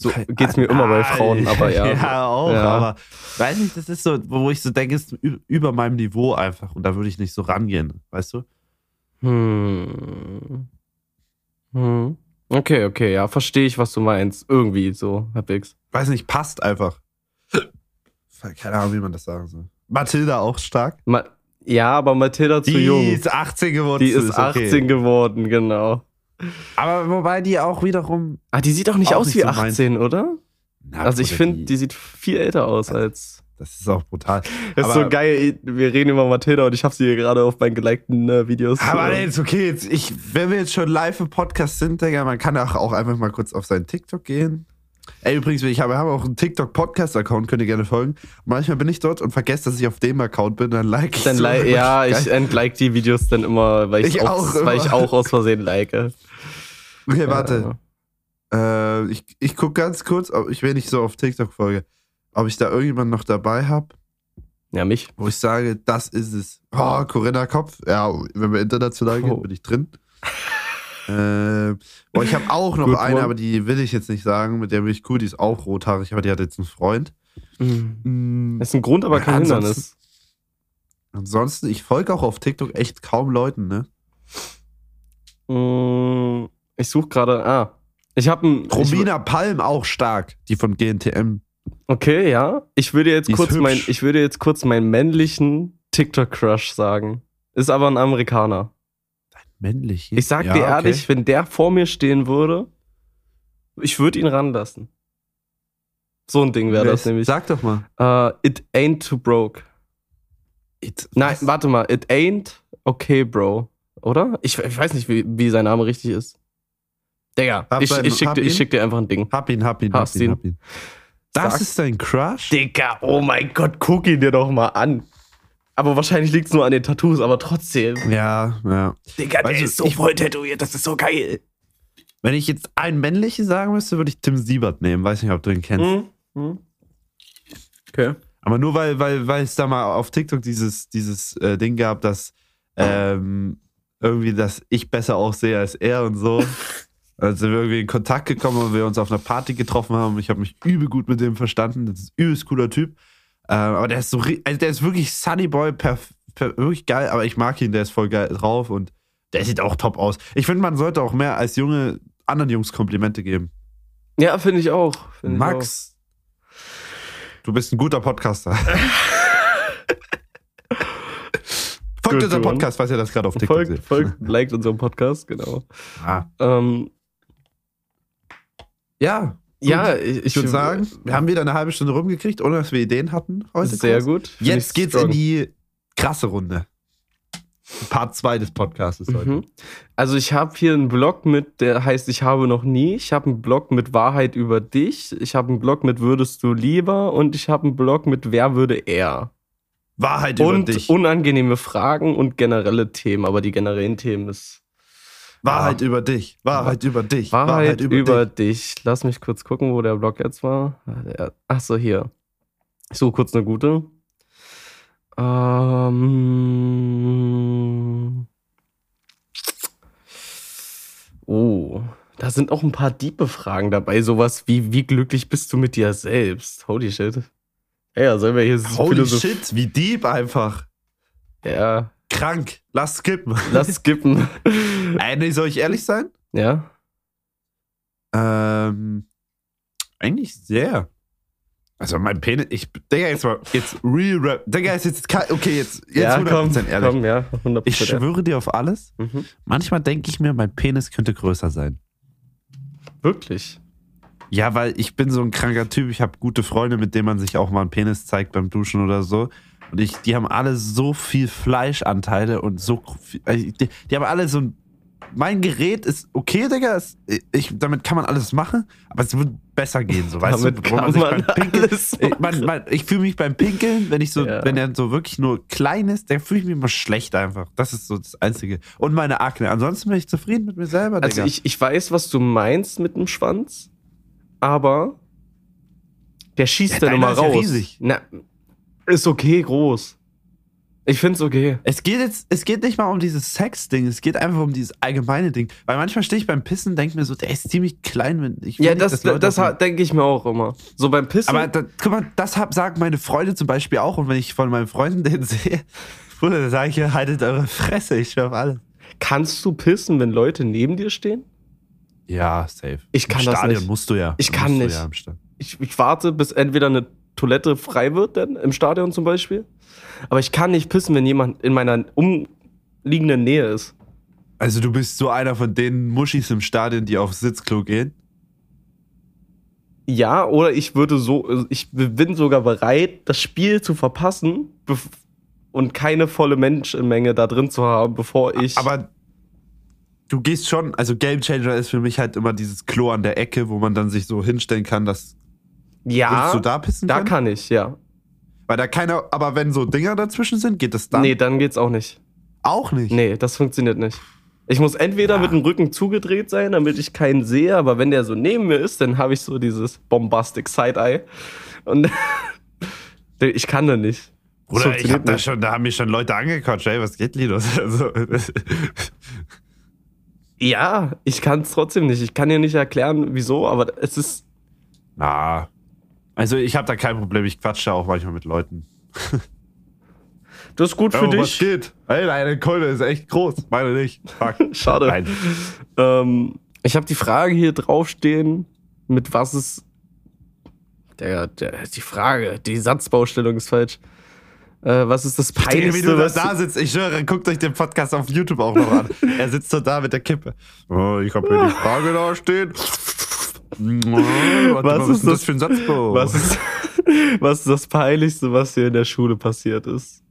So geht's mir immer bei Frauen, aber ja. ja, auch, Ja. aber weiß nicht, das ist so, wo ich so denke, ist über meinem Niveau einfach und da würde ich nicht so rangehen, weißt du? Hm. Hm. Okay, okay, ja, verstehe ich, was du meinst. Irgendwie so, halbwegs. Weiß nicht, passt einfach. Keine Ahnung, wie man das sagen soll. Mathilda auch stark. Ma ja, aber Mathilda zu Die jung. ist 18 geworden. Die ist 18 geworden, genau. Aber wobei die auch wiederum. Ah, die sieht auch nicht Auch aus nicht wie so meins. 18, oder? Na, also ich finde, die sieht viel älter aus als. Das ist auch brutal. Das ist so geil. Wir reden über Mathilda und ich habe sie hier gerade auf meinen gelikten äh, Videos. Aber äh, jetzt, okay, jetzt, ich, wenn wir jetzt schon live im Podcast sind, Digga, man kann auch, auch einfach mal kurz auf seinen TikTok gehen. Ey, übrigens, ich habe, habe auch einen TikTok-Podcast-Account, könnt ihr gerne folgen. Manchmal bin ich dort und vergesse, dass ich auf dem Account bin, dann like ich dann so. li ja, ich entlike die Videos dann immer, weil, Ich auch, auch weil ich auch aus Versehen like. Okay, warte. Äh, ich ich gucke ganz kurz, ob ich, wenn ich so auf TikTok folge, ob ich da irgendjemanden noch dabei habe, Ja, mich. wo ich sage, das ist es. Oh, Corinna Kopf. Ja, wenn wir international gehen, Oh. bin ich drin. äh, boah, ich habe auch noch Good eine, one. aber die will ich jetzt nicht sagen. Mit der bin ich cool, die ist auch rothaarig, aber die hat jetzt einen Freund. Mm, Das ist ein Grund, aber kein Ansonsten- Hindernis. Ansonsten, ich folge auch auf TikTok echt kaum Leuten, ne? Mm, Ich suche gerade. Ah. Ich habe ein. Romina Palm auch stark, die von GNTM. Okay, ja. Ich würde jetzt Die kurz mein, ich würde jetzt kurz meinen männlichen TikTok-Crush sagen. Ist aber ein Amerikaner. Männlich. Ich sag Ja, dir okay. ehrlich, wenn der vor mir stehen würde, ich würde ihn ranlassen. So ein Ding wäre das nämlich. Sag doch mal. Äh, it ain't too broke. It, Nein, was? warte mal. It ain't okay, bro. Oder? Ich, ich weiß nicht, wie, wie sein Name richtig ist. Digga, Hab ich, ich, schick hab dir, schick dir einfach ein Ding. Hab ihn, hab ihn, hab ihn, ihn. hab ihn. Das Sag- ist dein Crush? Digga, oh mein Gott, guck ihn dir doch mal an. Aber wahrscheinlich liegt es nur an den Tattoos, aber trotzdem. Ja, ja. Digga, der ist so voll tätowiert, das ist so geil. Wenn ich jetzt einen männlichen sagen müsste, würde ich Tim Siebert nehmen. Weiß nicht, ob du ihn kennst. Hm? Hm? Okay. Aber nur weil, weil, weil es da mal auf TikTok dieses, dieses äh, Ding gab, dass ähm, irgendwie, dass ich besser aussehe als er und so. Also sind wir irgendwie in Kontakt gekommen und wir uns auf einer Party getroffen haben. Ich habe mich übel gut mit dem verstanden. Das ist ein übelst cooler Typ. Ähm, aber der ist so, also der ist wirklich Sunny Boy, perf per wirklich geil. Aber ich mag ihn, der ist voll geil drauf und der sieht auch top aus. Ich finde, man sollte auch mehr als Junge anderen Jungs Komplimente geben. Ja, finde ich auch. Find ich Max, du bist ein guter Podcaster. Folgt Good unser one. Podcast, falls ihr das gerade auf auch. TikTok Folgt, seht. folgt, liked unseren Podcast, genau. Ah. Ähm, Ja, ja, ich, ich würde sagen, wir haben wieder eine halbe Stunde rumgekriegt, ohne dass wir Ideen hatten heute. sehr kurz. gut. Find Jetzt geht's strong. in die krasse Runde. Part 2 des Podcasts heute. Mhm. Also ich habe hier einen Blog mit, der heißt Ich habe noch nie. Ich habe einen Blog mit Wahrheit über dich. Ich habe einen Blog mit Würdest du lieber und ich habe einen Blog mit Wer würde er. Wahrheit über Und dich. unangenehme Fragen und generelle Themen. Aber die generellen Themen ist Wahrheit über dich. Wahrheit über dich. Wahrheit, über, dich. dich. Lass mich kurz gucken, wo der Blog jetzt war. Der- Ach so, hier. Ich suche kurz eine gute. Ähm. Oh, da sind auch ein paar diebe Fragen dabei. Sowas wie, wie glücklich bist du mit dir selbst? Holy shit. Ja, ja, sollen wir hier so Holy philosoph- shit, wie deep einfach. Ja, Krank. Lass skippen. lass skippen. Nee, soll ich ehrlich sein? ja? Ähm, eigentlich sehr. Also mein Penis, ich, Digga, jetzt mal, jetzt real rap. Digga, ist jetzt, okay, jetzt, jetzt ja, 100% komm, ehrlich. komm, ja, 100%. Ich schwöre dir auf alles. Mhm. Manchmal denke ich mir, mein Penis könnte größer sein. Wirklich? Ja, weil ich bin so ein kranker Typ. Ich habe gute Freunde, mit denen man sich auch mal einen Penis zeigt beim Duschen oder so. Und ich, die haben alle so viel Fleischanteile und so. viel- also Die, die haben alle so ein. Mein Gerät ist okay, Digga. Es, ich, damit kann man alles machen, aber es wird besser gehen, so weißt Damit du, wo kann man Pinkeln. alles Ich, man, man, ich fühle mich beim Pinkeln, wenn ich so, Ja. wenn er so wirklich nur klein ist, dann fühle ich mich immer schlecht einfach. Das ist so das Einzige. Und meine Akne. Ansonsten bin ich zufrieden mit mir selber, Digga. Also ich, ich weiß, was du meinst mit dem Schwanz, aber der schießt Ja, dann immer ist ja raus. riesig. Na, ist okay, groß. Ich find's okay. Es geht jetzt, es geht nicht mal um dieses Sex-Ding, es geht einfach um dieses allgemeine Ding. Weil manchmal stehe ich beim Pissen und denke mir so, der ist ziemlich klein, wenn ich will Ja, nicht, das, das denke ich mir auch immer. So beim Pissen. Aber da, guck mal, das hab, sagen meine Freunde zum Beispiel auch. Und wenn ich von meinen Freunden den sehe, Bruder, dann sage ich, ja, haltet eure Fresse, ich schwör auf alles. kannst du pissen, wenn Leute neben dir stehen? Ja, safe. Ich kann Im das Stadion nicht. musst du ja. Ich kann nicht. Ja. Ich, ich warte, bis entweder eine Toilette frei wird, denn im Stadion zum Beispiel. Aber ich kann nicht pissen, wenn jemand in meiner umliegenden Nähe ist. Also du bist so einer von den Muschis im Stadion, die aufs Sitzklo gehen. Ja, oder ich würde so, ich bin sogar bereit, das Spiel zu verpassen und keine volle Menschenmenge da drin zu haben, bevor ich. Aber du gehst schon, also Game Changer ist für mich halt immer dieses Klo an der Ecke, wo man dann sich so hinstellen kann, dass ja, du da pissen da kann ich, ja. Weil da keiner, aber wenn so Dinger dazwischen sind, geht das dann Nee, dann geht's auch nicht. auch nicht. Nee, das funktioniert nicht. Ich muss entweder Ja. mit dem Rücken zugedreht sein, damit ich keinen sehe, aber wenn der so neben mir ist, dann habe ich so dieses bombastic Side-Eye. Und ich kann da nicht. Das Oder ich hab da schon, da haben mich schon Leute angequatscht, ey, was geht, Linus? Also, Ja, ich kann es trotzdem nicht. Ich kann dir nicht erklären, wieso, aber es ist. na. Also ich habe da kein Problem, ich quatsche auch manchmal mit Leuten. Das ist gut für Oh, was dich. geht? Ey, deine Keule ist echt groß. Meine nicht. Fuck. Schade. Nein. Ähm, ich habe die Frage hier draufstehen, mit was ist. Der, der, die Frage, die Satzbaustellung ist falsch. Äh, was ist das Digga, wie Peinlichste, du da, was da sitzt, ich schwöre, guckt euch den Podcast auf YouTube auch noch an. er sitzt so da mit der Kippe. Oh, ich habe hier die Frage da stehen. Was mal, ist denn das- für ein Satzbau? Was ist, was ist das Peinlichste, was dir in der Schule passiert ist?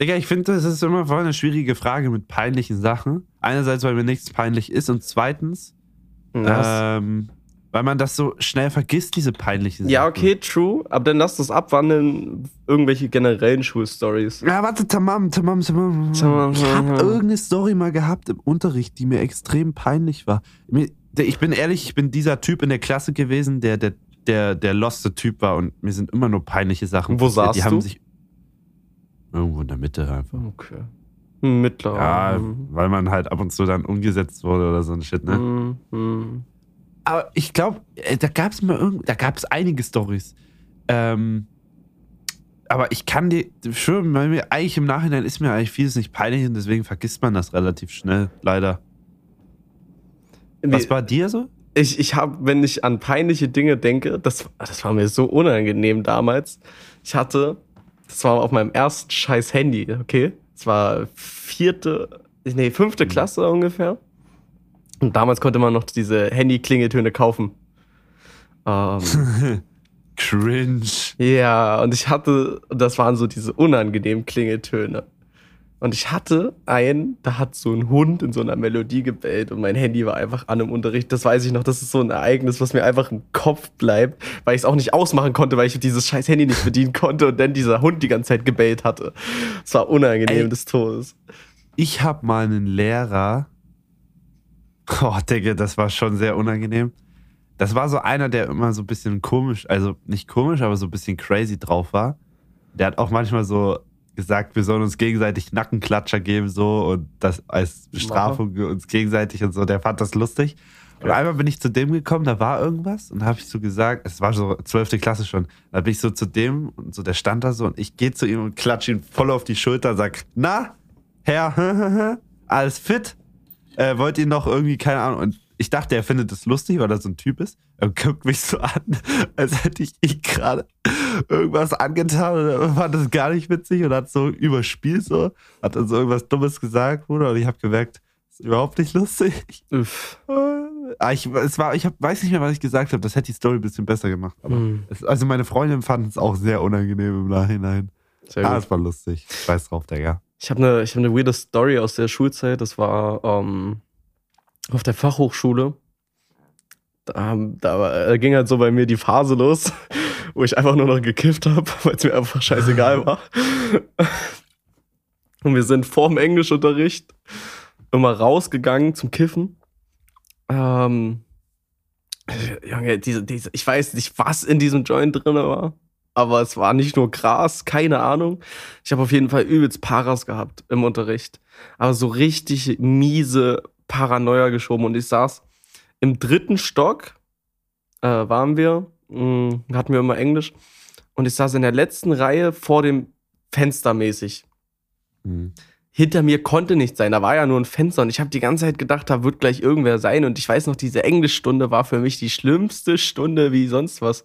Digga, ich finde, das ist immer voll eine schwierige Frage mit peinlichen Sachen. Einerseits, weil mir nichts peinlich ist und zweitens, ähm, weil man das so schnell vergisst, diese peinlichen ja, Sachen. okay, true. Aber dann lass das abwandeln, irgendwelche generellen Schulstories. Ja, warte, tamam, tamam, tamam. Tamam, Ich habe irgendeine Story mal gehabt im Unterricht, die mir extrem peinlich war. Mir, ich bin ehrlich, ich bin dieser Typ in der Klasse gewesen, der der, der, der loste Typ war und mir sind immer nur peinliche Sachen Wo saßt Die haben du? sich irgendwo in der Mitte einfach. Okay. Mittler. Ja, weil man halt ab und zu dann umgesetzt wurde oder so ein Shit, ne? Mhm. Aber ich glaube, da gab es mal irgend, da gab es einige Stories. Ähm, aber ich kann dir schon, weil mir eigentlich im Nachhinein ist mir eigentlich vieles nicht peinlich und deswegen vergisst man das relativ schnell, leider. Was war dir so? Ich, ich habe, wenn ich an peinliche Dinge denke, das, das war mir so unangenehm damals. Ich hatte, das war auf meinem ersten scheiß Handy, okay? Es war vierte, nee, fünfte Klasse ungefähr. Und damals konnte man noch diese Handy-Klingeltöne kaufen. Ähm, Cringe. ja, und ich hatte, das waren so diese unangenehmen Klingeltöne. Und ich hatte einen, da hat so ein Hund in so einer Melodie gebellt und mein Handy war einfach an im Unterricht. Das weiß ich noch. Das ist so ein Ereignis, was mir einfach im Kopf bleibt, weil ich es auch nicht ausmachen konnte, weil ich dieses scheiß Handy nicht bedienen konnte und dann dieser Hund die ganze Zeit gebellt hatte. Es war unangenehm Ey, des Todes. Ich habe mal einen Lehrer. Oh, Digga, das war schon sehr unangenehm. Das war so einer, der immer so ein bisschen komisch, also nicht komisch, aber so ein bisschen crazy drauf war. Der hat auch manchmal so gesagt, wir sollen uns gegenseitig Nackenklatscher geben, so und das als Bestrafung uns gegenseitig und so. Der fand das lustig. Und ja. einmal bin ich zu dem gekommen, da war irgendwas und habe ich so gesagt, es war so zwölfte Klasse schon, da bin ich so zu dem und so, der stand da so und ich gehe zu ihm und klatsche ihn voll auf die Schulter und sag, na, Herr, alles fit? Äh, wollt ihr noch irgendwie, keine Ahnung, und ich dachte, er findet das lustig, weil er so ein Typ ist. Er guckt mich so an, als hätte ich ihn gerade irgendwas angetan und fand das gar nicht witzig und hat so überspielt so, hat dann so irgendwas Dummes gesagt, Bruder, und ich habe gemerkt, das ist überhaupt nicht lustig. Uff. Ah, ich, es war, ich hab, weiß nicht mehr, was ich gesagt habe. Das hätte die Story ein bisschen besser gemacht. Mhm. Es, also meine Freundin fand es auch sehr unangenehm im Nachhinein. Sehr ah, es war lustig. Ich weiß drauf, Digga. Ich habe eine hab ne weirde Story aus der Schulzeit. Das war ähm, auf der Fachhochschule. Da, da, ging halt so bei mir die Phase los, wo ich einfach nur noch gekifft habe, weil es mir einfach scheißegal war. Und wir sind vorm Englischunterricht immer rausgegangen zum Kiffen. Ähm, Junge, diese, diese, ich weiß nicht, was in diesem Joint drin war, aber es war nicht nur Gras, keine Ahnung. Ich habe auf jeden Fall übelst Paras gehabt im Unterricht. Aber so richtig miese Paranoia geschoben und ich saß im dritten Stock, äh, waren wir, mh, hm, hatten wir immer Englisch, und ich saß in der letzten Reihe vor dem Fenster mäßig. Mhm. Hinter mir konnte nichts sein, da war ja nur ein Fenster und ich habe die ganze Zeit gedacht, da wird gleich irgendwer sein und ich weiß noch, diese Englischstunde war für mich die schlimmste Stunde wie sonst was.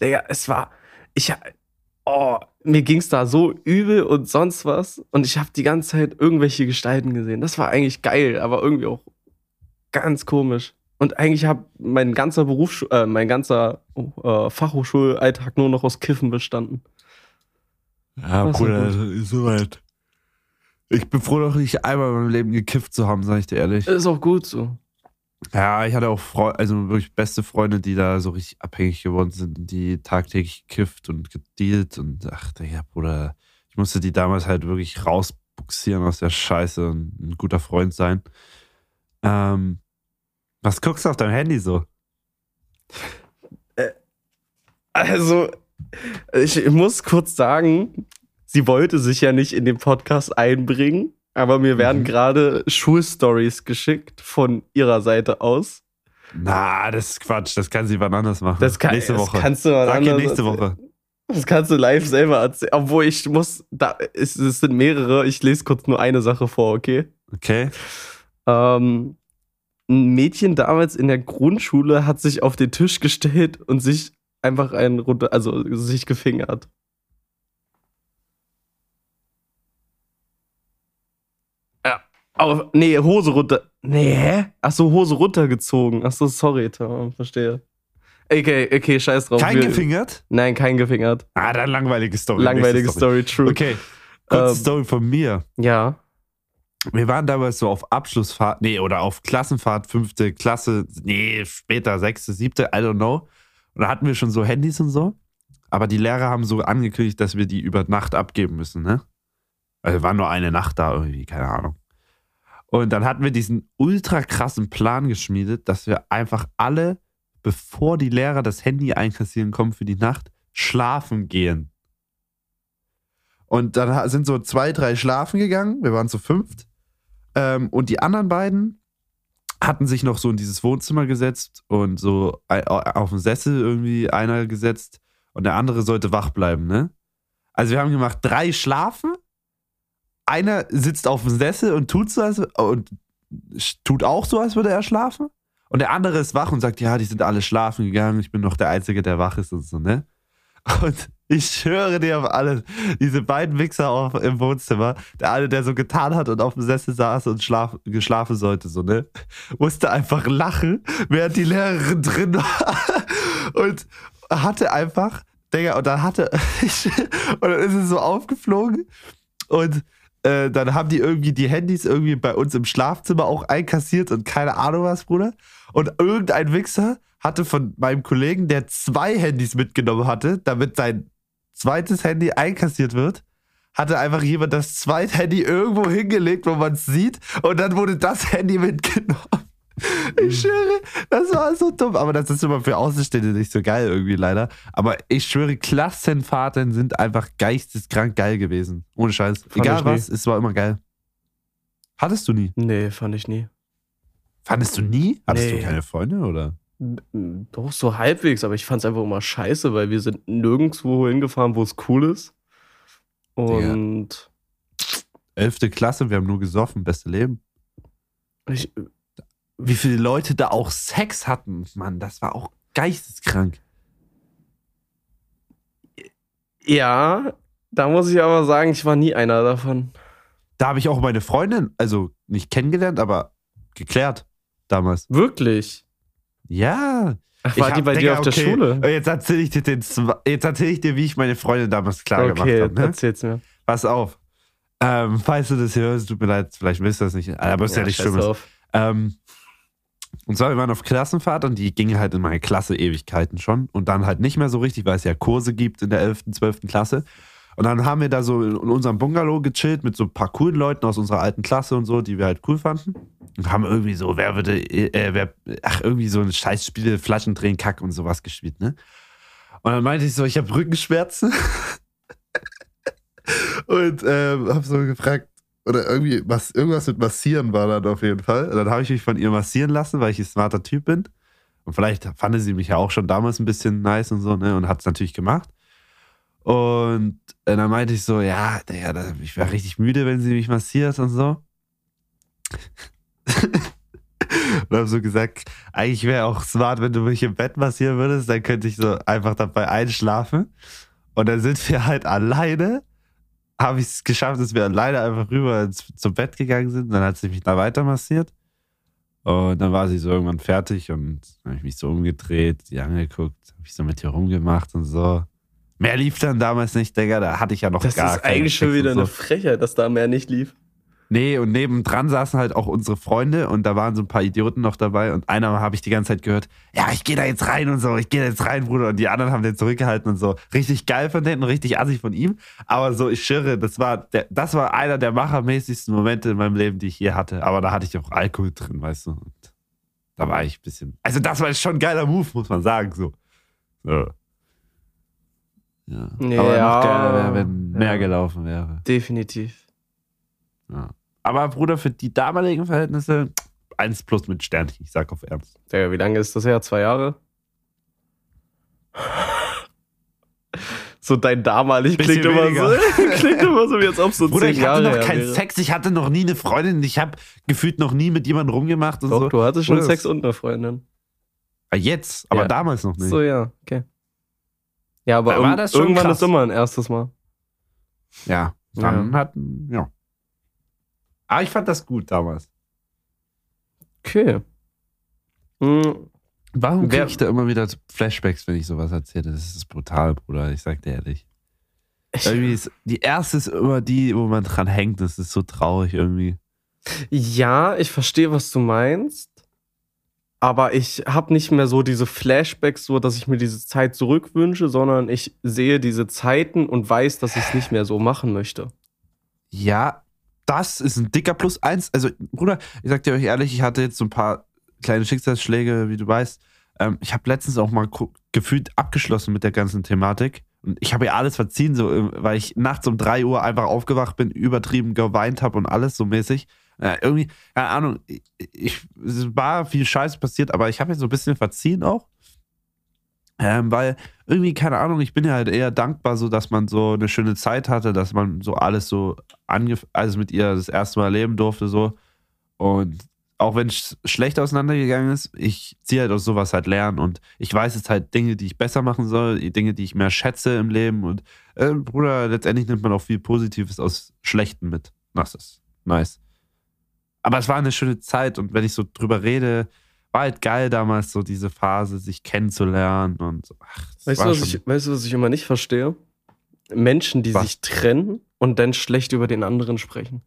Digga, es war, ich, oh, mir ging's da so übel und sonst was. Und ich habe die ganze Zeit irgendwelche Gestalten gesehen. Das war eigentlich geil, aber irgendwie auch ganz komisch. Und eigentlich habe mein ganzer Beruf, äh, mein ganzer äh, Fachhochschulalltag nur noch aus Kiffen bestanden. Ja, was Bruder, ist soweit. Ich bin froh, dass ich einmal in meinem Leben gekifft zu haben, sag ich dir ehrlich. Ist auch gut so. Ja, ich hatte auch Freunde, also wirklich beste Freunde, die da so richtig abhängig geworden sind, die tagtäglich gekifft und gedealt und ach, ja, Bruder, ich musste die damals halt wirklich rausbuxieren aus der Scheiße und ein guter Freund sein. Ähm, was guckst du auf deinem Handy so? Äh, also, ich muss kurz sagen, sie wollte sich ja nicht in den Podcast einbringen. Aber mir werden mhm. gerade Schulstories geschickt von ihrer Seite aus. Na, das ist Quatsch. Das kann sie wann anders machen. Das kann, nächste Woche. Das kannst du wann Sag anders nächste Woche. Das kannst du live selber erzählen. Obwohl ich muss, da, es, es sind mehrere. Ich lese kurz nur eine Sache vor, okay? Okay. Ähm, ein Mädchen damals in der Grundschule hat sich auf den Tisch gestellt und sich einfach einen runter, also sich gefingert. Aber, nee, Hose runter. Nee, hä? Achso, Hose runtergezogen. Achso, sorry, Tom, verstehe. Okay, okay, scheiß drauf. Kein Wir, gefingert? Nein, kein gefingert. Ah, dann langweilige Story. Langweilige Story. Story, true. Okay, kurze ähm, Story von mir. Ja. Wir waren damals so auf Abschlussfahrt, nee, oder auf Klassenfahrt, fünfte Klasse, nee, später, sechste, siebte, I don't know. Und da hatten wir schon so Handys und so. Aber die Lehrer haben so angekündigt, dass wir die über Nacht abgeben müssen, ne? Also war nur eine Nacht da irgendwie, keine Ahnung. Und dann hatten wir diesen ultra krassen Plan geschmiedet, dass wir einfach alle, bevor die Lehrer das Handy einkassieren kommen für die Nacht, schlafen gehen. Und dann sind so zwei, drei schlafen gegangen. Wir waren zu fünft. Ähm, und die anderen beiden hatten sich noch so in dieses Wohnzimmer gesetzt und so auf den Sessel irgendwie einer gesetzt und der andere sollte wach bleiben, ne? Also wir haben gemacht, drei schlafen einer sitzt auf dem Sessel und tut so, als, und tut auch so, als würde er schlafen. Und der andere ist wach und sagt, ja, die sind alle schlafen gegangen, ich bin noch der Einzige, der wach ist und so, ne? Und ich schwöre dir auf alles, diese beiden Wichser auf, im Wohnzimmer, der eine, der so getan hat und auf dem Sessel saß und schlaf, geschlafen sollte, so, ne? Musste einfach lachen, während die Lehrerin drin war. Und hatte einfach, Digga, und dann hatte, ich, und dann ist es so aufgeflogen und äh, dann haben die irgendwie die Handys irgendwie bei uns im Schlafzimmer auch einkassiert und keine Ahnung was, Bruder. Und irgendein Wichser hatte von meinem Kollegen, der zwei Handys mitgenommen hatte, damit sein zweites Handy einkassiert wird, hatte einfach jemand das zweite Handy irgendwo hingelegt, wo man es sieht, und dann wurde das Handy mitgenommen. Ich schwöre, das war so dumm. Aber das ist immer für Außenstehende nicht so geil irgendwie leider. Aber ich schwöre, Klassenfahrten sind einfach geisteskrank geil gewesen. Ohne Scheiß. Fand Egal nie. was, es war immer geil. Hattest du nie? Nee, fand ich nie. Fandest du nie? Hattest Nee. du keine Freunde oder? Doch, so halbwegs, aber ich fand's einfach immer scheiße, weil wir sind nirgendwo hingefahren, wo es cool ist. Und Elfte Klasse, wir haben nur gesoffen, beste Leben. ich, Wie viele Leute da auch Sex hatten, Mann, das war auch geisteskrank. ja, da muss ich aber sagen, ich war nie einer davon. Da habe ich auch meine Freundin, also nicht kennengelernt, aber geklärt damals. Wirklich? Ja. Ach, war die bei dir Digga, auf der okay, Schule? Jetzt erzähle ich dir den, zwe- jetzt erzähle ich dir, wie ich meine Freundin damals klar okay, gemacht habe. Ne? erzähl's mir. Pass auf. Ähm, falls du das hier hörst, tut mir leid, vielleicht wisst ihr das nicht, aber ist ja, nicht scheiß schlimm. Ähm, und zwar, wir waren auf Klassenfahrt und die ging halt in meine Klasse Ewigkeiten schon und dann halt nicht mehr so richtig, weil es ja Kurse gibt in der 11., 12. Klasse. Und dann haben wir da so in unserem Bungalow gechillt mit so ein paar coolen Leuten aus unserer alten Klasse und so, die wir halt cool fanden. Und haben irgendwie so, wer würde, äh, wer, ach, irgendwie so ein Scheißspiel, Flaschendrehen, Kack und sowas gespielt, ne? Und dann meinte ich so, ich habe Rückenschmerzen. und ähm, habe so gefragt, oder irgendwie, was, irgendwas mit Massieren war dann auf jeden Fall. Und dann habe ich mich von ihr massieren lassen, weil ich ein smarter Typ bin. Und vielleicht fand sie mich ja auch schon damals ein bisschen nice und so, ne? Und hat es natürlich gemacht. Und äh, dann meinte ich so, ja, da- ich wäre richtig müde, wenn sie mich massiert und so. und habe so gesagt, eigentlich wäre auch smart, wenn du mich im Bett massieren würdest, dann könnte ich so einfach dabei einschlafen. Und dann sind wir halt alleine. Habe ich es geschafft, dass wir alleine einfach rüber ins, zum Bett gegangen sind. Dann hat sie mich da weiter massiert. Und dann war sie so irgendwann fertig und habe ich mich so umgedreht, sie angeguckt, habe ich so mit ihr rumgemacht und so. Mehr lief dann damals nicht, Digga, da hatte ich ja noch Das gar ist keinen eigentlich schon wieder und eine so. Frechheit, dass da mehr nicht lief. Nee, und nebendran saßen halt auch unsere Freunde und da waren so ein paar Idioten noch dabei und einer habe ich die ganze Zeit gehört, ja, ich gehe da jetzt rein und so, ich gehe da jetzt rein, Bruder. Und die anderen haben den zurückgehalten und so. Richtig geil von denen richtig assig von ihm. Aber so, ich schirre, das war, der, das war einer der machermäßigsten Momente in meinem Leben, die ich je hatte. Aber da hatte ich auch Alkohol drin, weißt du. Und da war ich ein bisschen. Also, das war schon ein geiler Move, muss man sagen, so. so. Ja. Aber Ja, noch geiler wäre, wenn mehr ja. gelaufen wäre. Definitiv. Ja. Aber Bruder, für die damaligen Verhältnisse, eins plus mit Sternchen, ich sag auf Ernst. Digga, wie lange ist das her? Zwei Jahre? So dein damalig klingt immer, so, klingt immer so, wie als ob so Bruder, zehn ich hatte Jahre noch keinen wäre. Sex, ich hatte noch nie eine Freundin, ich habe gefühlt noch nie mit jemandem rumgemacht und Doch, so. du hattest schon Bruder, Sex und eine Freundin. Ah, Jetzt, aber Ja. damals noch nicht. So, ja, okay. Ja, aber Da war das schon irgendwann krass. ist immer ein erstes Mal. Ja, dann hatten, ja. Aber ich fand das gut damals. Okay. Hm, Warum kriege ich da immer wieder Flashbacks, wenn ich sowas erzähle? Das ist brutal, Bruder, ich sag dir ehrlich. Irgendwie ist, die erste ist immer die, wo man dran hängt. Das ist so traurig irgendwie. Ja, ich verstehe, was du meinst. Aber ich habe nicht mehr so diese Flashbacks, so dass ich mir diese Zeit zurückwünsche, sondern ich sehe diese Zeiten und weiß, dass ich es nicht mehr so machen möchte. Ja, das ist ein dicker Plus eins. Also, Bruder, ich sag dir euch ehrlich, ich hatte jetzt so ein paar kleine Schicksalsschläge, wie du weißt. Ähm, ich habe letztens auch mal gefühlt abgeschlossen mit der ganzen Thematik. Und ich habe ja alles verziehen, so, äh, weil ich nachts um 3 Uhr einfach aufgewacht bin, übertrieben geweint habe und alles so mäßig. Äh, irgendwie, keine Ahnung, ich, es war viel Scheiß passiert, aber ich habe jetzt so ein bisschen verziehen auch. Ähm, weil irgendwie, keine Ahnung, ich bin ja halt eher dankbar, so dass man so eine schöne Zeit hatte, dass man so alles so also mit ihr das erste Mal erleben durfte, so. Und auch wenn es schlecht auseinandergegangen ist, ich ziehe halt aus sowas halt lernen und ich weiß jetzt halt Dinge, die ich besser machen soll, Dinge, die ich mehr schätze im Leben und äh, Bruder, letztendlich nimmt man auch viel Positives aus Schlechten mit. Das ist nice. Aber es war eine schöne Zeit und wenn ich so drüber rede, war halt geil damals so diese Phase, sich kennenzulernen und so. Ach, Weißt du, was ich, weißt du, was ich immer nicht verstehe? Menschen, die Was? sich trennen und dann schlecht über den anderen sprechen.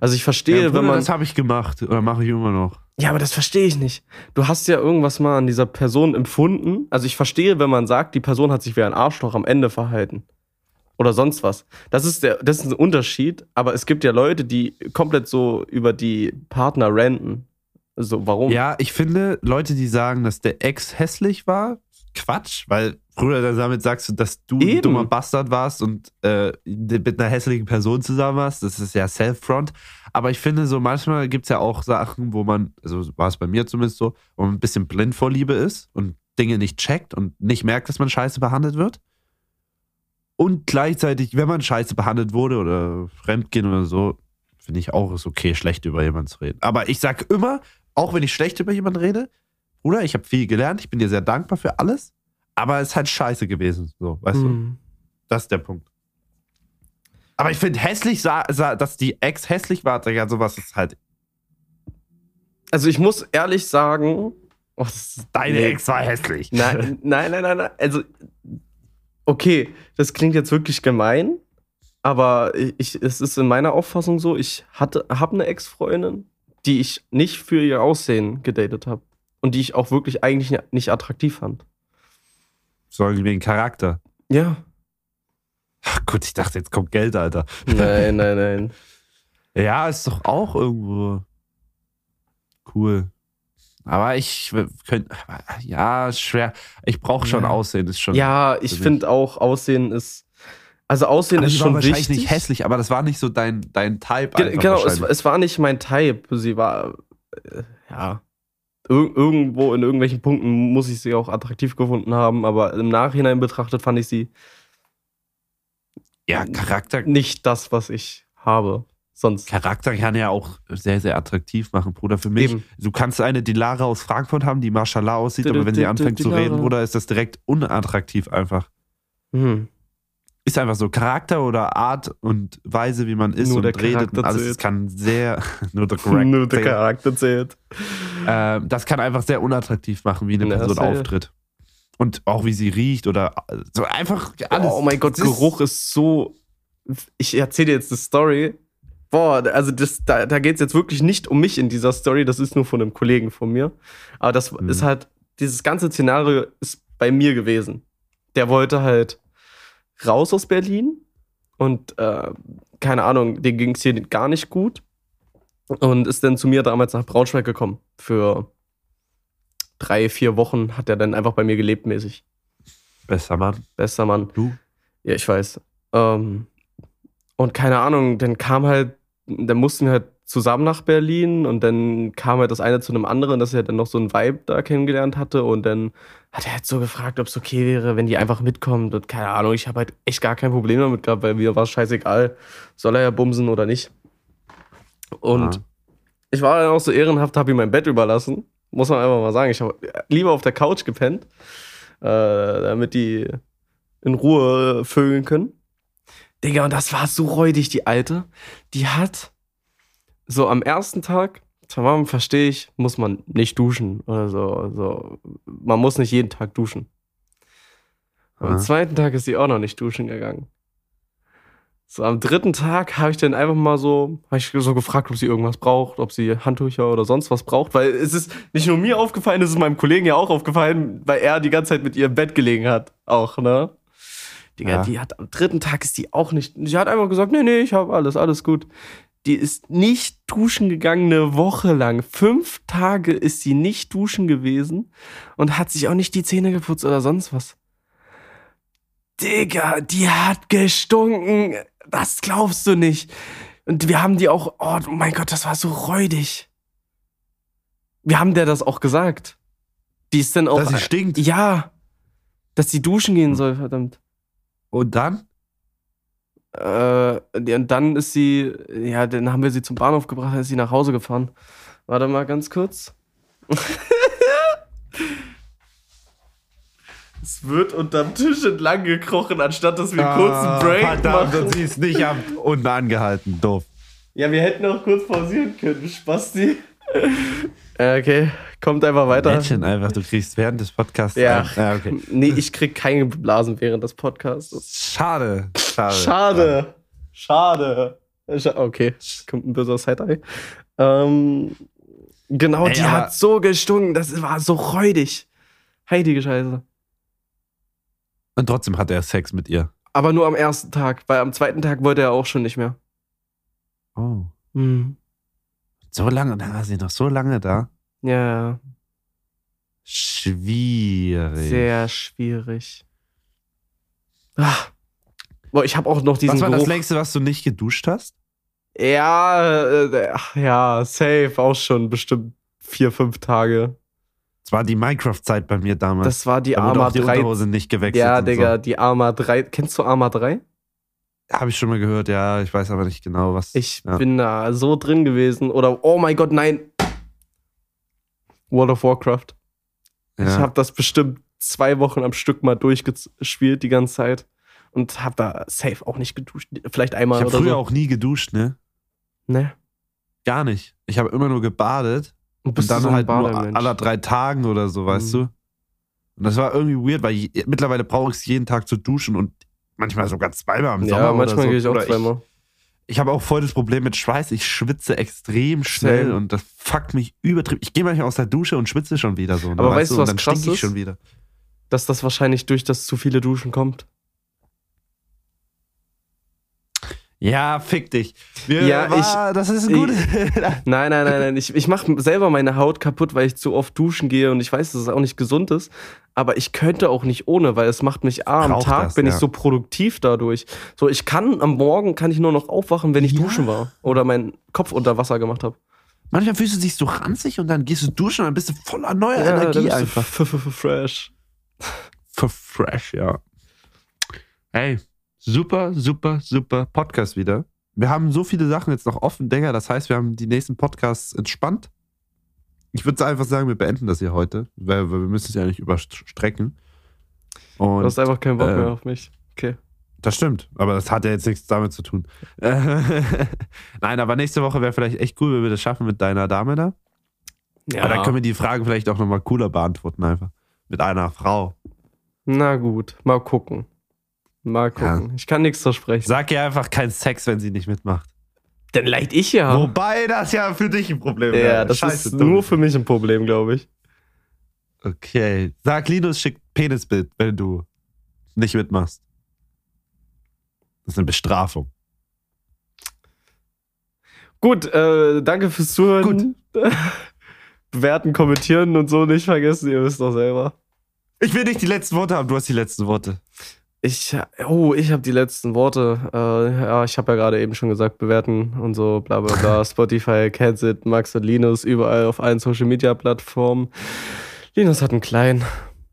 Also ich verstehe, Ja, Bruder, wenn man. das habe ich gemacht oder mache ich immer noch. Ja, aber das verstehe ich nicht. Du hast ja irgendwas mal an dieser Person empfunden. Also ich verstehe, wenn man sagt, die Person hat sich wie ein Arschloch am Ende verhalten. Oder sonst was. Das ist der, das ist ein Unterschied, aber es gibt ja Leute, die komplett so über die Partner ranten. So, warum? Ja, ich finde, Leute, die sagen, dass der Ex hässlich war, Quatsch, weil früher damit sagst du, dass du ein Eben. dummer Bastard warst und äh, mit einer hässlichen Person zusammen warst. Das ist ja Self-Front. Aber ich finde, so manchmal gibt es ja auch Sachen, wo man, also war es bei mir zumindest so, wo man ein bisschen blind vor Liebe ist und Dinge nicht checkt und nicht merkt, dass man scheiße behandelt wird. Und gleichzeitig, wenn man scheiße behandelt wurde oder fremdgehen oder so, finde ich auch, ist okay, schlecht über jemanden zu reden. Aber ich sag immer, auch wenn ich schlecht über jemanden rede, Bruder, ich habe viel gelernt, ich bin dir sehr dankbar für alles, aber es ist halt scheiße gewesen. So, weißt du? Hm. Das ist der Punkt. Aber ich finde hässlich, dass die Ex hässlich war, Digga, sowas ist halt. Also ich muss ehrlich sagen, oh, Deine nee. Ex war hässlich. Nein, nein, nein, nein, nein. Also, okay, das klingt jetzt wirklich gemein, aber ich, es ist in meiner Auffassung so, ich hatte, habe eine Ex-Freundin, die ich nicht für ihr Aussehen gedatet habe. Und die ich auch wirklich eigentlich nicht attraktiv fand. Sorgen wegen Charakter. Ja. Ach gut, ich dachte, jetzt kommt Geld, Alter. Nein, nein, nein. Ja, ist doch auch irgendwo cool. Aber ich könnte, ja, schwer. Ich brauche schon Ja. Aussehen, ist schon. Ja, ich finde auch, Aussehen ist. Also, Aussehen aber ist schon wahrscheinlich wichtig. nicht hässlich, aber das war nicht so dein, dein Type. Ge genau, es, es war nicht mein Type. Sie war, äh, ja, ir irgendwo in irgendwelchen Punkten muss ich sie auch attraktiv gefunden haben, aber im Nachhinein betrachtet fand ich sie ja, Charakter, nicht das, was ich habe. Sonst. Charakter kann ja auch sehr, sehr attraktiv machen, Bruder. Für mich, Eben. du kannst eine Dilara aus Frankfurt haben, die Mashallah aussieht, aber wenn sie anfängt zu reden, Bruder, ist das direkt unattraktiv einfach. Hm. Ist einfach so Charakter oder Art und Weise, wie man ist Nur und redet und alles, zählt. das kann sehr, nur der Charakter, Nur der Charakter zählt. äh, das kann einfach sehr unattraktiv machen, wie eine Ja, Person auftritt. Und auch wie sie riecht oder so einfach alles. Oh mein Gott, Das Geruch ist so. Ich erzähle dir jetzt eine Story. Boah, also das, da, da geht es jetzt wirklich nicht um mich in dieser Story, das ist nur von einem Kollegen von mir. Aber das Mhm. ist halt, dieses ganze Szenario ist bei mir gewesen. Der wollte halt raus aus Berlin und äh, keine Ahnung, dem ging es hier gar nicht gut und ist dann zu mir damals nach Braunschweig gekommen. Für drei, vier Wochen hat er dann einfach bei mir gelebt mäßig. Besser Mann. Bester Mann. Du? Ja, ich weiß. Ähm, und keine Ahnung, dann kam halt, dann mussten wir halt zusammen nach Berlin und dann kam halt das eine zu einem anderen, dass er dann noch so einen Vibe da kennengelernt hatte und dann hat er halt so gefragt, ob es okay wäre, wenn die einfach mitkommt und keine Ahnung, ich habe halt echt gar kein Problem damit gehabt, weil mir war es scheißegal, soll er ja bumsen oder nicht. Und Ja. ich war dann auch so ehrenhaft, habe ihm mein Bett überlassen, muss man einfach mal sagen, ich habe lieber auf der Couch gepennt, äh, damit die in Ruhe vögeln können. Digga, und das war so räudig, die Alte. Die hat so am ersten Tag, tamam, verstehe ich, muss man nicht duschen oder so. Also, man muss nicht jeden Tag duschen. Am Ja. zweiten Tag ist sie auch noch nicht duschen gegangen. So, am dritten Tag habe ich dann einfach mal so, habe ich so gefragt, ob sie irgendwas braucht, ob sie Handtücher oder sonst was braucht, weil es ist nicht nur mir aufgefallen, es ist meinem Kollegen ja auch aufgefallen, weil er die ganze Zeit mit ihr im Bett gelegen hat, auch, ne? Digga, Ja. die hat am dritten Tag ist die auch nicht, sie hat einfach gesagt, nee, nee, ich habe alles, alles gut. Die ist nicht duschen gegangen eine Woche lang. Fünf Tage ist sie nicht duschen gewesen und hat sich auch nicht die Zähne geputzt oder sonst was. Digga, die hat gestunken. Das glaubst du nicht. Und wir haben die auch, oh mein Gott, das war so räudig. Wir haben der das auch gesagt. Die ist dann auch. Dass sie stinkt. Ja. Dass sie duschen gehen soll, verdammt. Und dann? Äh, und dann ist sie, ja, dann haben wir sie zum Bahnhof gebracht, dann ist sie nach Hause gefahren. Warte mal ganz kurz. es wird unterm Tisch entlang gekrochen, anstatt dass wir einen kurzen Break Ah, Verdammt, machen. und sie ist nicht am, unten angehalten. Doof. Ja, wir hätten auch kurz pausieren können, Spasti. Okay, kommt einfach weiter. Mädchen einfach, du kriegst während des Podcasts. Ja. ein- ja okay. Nee, ich krieg keine Blasen während des Podcasts. Schade. Schade. Schade. Schade. Scha- Okay, kommt ein böser Side-Eye. Ähm, genau, Ey, die aber- hat so gestunken, das war so räudig. Heilige Scheiße. Und trotzdem hat er Sex mit ihr. Aber nur am ersten Tag, weil am zweiten Tag wollte er auch schon nicht mehr. Oh. Hm. So lange, da war sie noch so lange da. Ja, Schwierig. sehr schwierig. Ah. Boah, ich habe auch noch diesen was war das Geruch. längste, was du nicht geduscht hast? Ja, äh, ach ja, safe, auch schon bestimmt vier, fünf Tage. Das war die Minecraft-Zeit bei mir damals. Das war die da Arma auch die 3. Unterhose nicht gewechselt. Ja, Digga, So. die Arma 3. Kennst du Arma 3? Habe ich schon mal gehört, ja. Ich weiß aber nicht genau, was. Ich ja. bin da so drin gewesen. Oder, oh mein Gott, nein. World of Warcraft. ja. Ich habe das bestimmt zwei Wochen am Stück mal durchgespielt die ganze Zeit. Und habe da safe auch nicht geduscht. Vielleicht einmal ich habe oder früher so. auch nie geduscht, ne? Ne? Gar nicht. Ich habe immer nur gebadet. Und Und bist du dann so halt nur Bademensch? aller drei Tagen oder so, weißt Mhm. du? Und das war irgendwie weird, weil je, mittlerweile brauche ich es jeden Tag zu duschen und manchmal sogar zweimal im Sommer Ja, manchmal so. gehe ich auch Oder zweimal. Ich habe auch voll das Problem mit Schweiß. Ich schwitze extrem schnell Same. und das fuckt mich übertrieben. Ich gehe manchmal aus der Dusche und schwitze schon wieder so. ne, Aber weißt du, Und was dann krass ich ist? schon wieder. Dass das wahrscheinlich durch das zu viele Duschen kommt. Ja, fick dich. Wir, Ja, war, das ist ein ich- gutes. Nein, nein, nein, nein. Ich, ich mache selber meine Haut kaputt, weil ich zu oft duschen gehe und ich weiß, dass es auch nicht gesund ist. Aber ich könnte auch nicht ohne, weil es macht mich A, am Tag das, bin ich ja. so produktiv dadurch. So, ich kann am Morgen kann ich nur noch aufwachen, wenn ich Ja. duschen war oder meinen Kopf unter Wasser gemacht habe. Manchmal fühlst du dich so ranzig und dann gehst du duschen und dann bist du voller neuer dann Energie einfach. fresh. Fresh, ja. Hey, super, super, super Podcast wieder. Wir haben so viele Sachen jetzt noch offen, Digga. Das heißt, wir haben die nächsten Podcasts entspannt. Ich würde einfach sagen, wir beenden das hier heute, weil, weil wir müssen es ja nicht überstrecken. Du Und hast einfach keinen Bock äh, mehr auf mich. Okay. das stimmt, aber das hat ja jetzt nichts damit zu tun. Nein, aber nächste Woche wäre vielleicht echt cool, wenn wir das schaffen mit deiner Dame da. Ja. Aber dann können wir die Fragen vielleicht auch nochmal cooler beantworten, einfach. Mit einer Frau. Na gut, mal gucken. Mal gucken. Ich kann nichts versprechen. Sag ihr einfach kein Sex, wenn sie nicht mitmacht. Dann leid ich ja. Wobei das ja für dich ein Problem ja, wäre. das Scheiße, ist dumm. nur für mich ein Problem, glaube ich. Okay. Sag Linus schickt Penisbild, wenn du nicht mitmachst. Das ist eine Bestrafung. Gut, äh, danke fürs Zuhören. Bewerten, kommentieren und so nicht vergessen, ihr wisst doch selber. Ich will nicht die letzten Worte haben, du hast die letzten Worte. Ich, oh, ich habe die letzten Worte. Äh, ja, ich habe ja gerade eben schon gesagt, bewerten und so, bla bla bla. Spotify, Catsit, Max und Linus, überall auf allen Social Media Plattformen. Linus hat einen kleinen.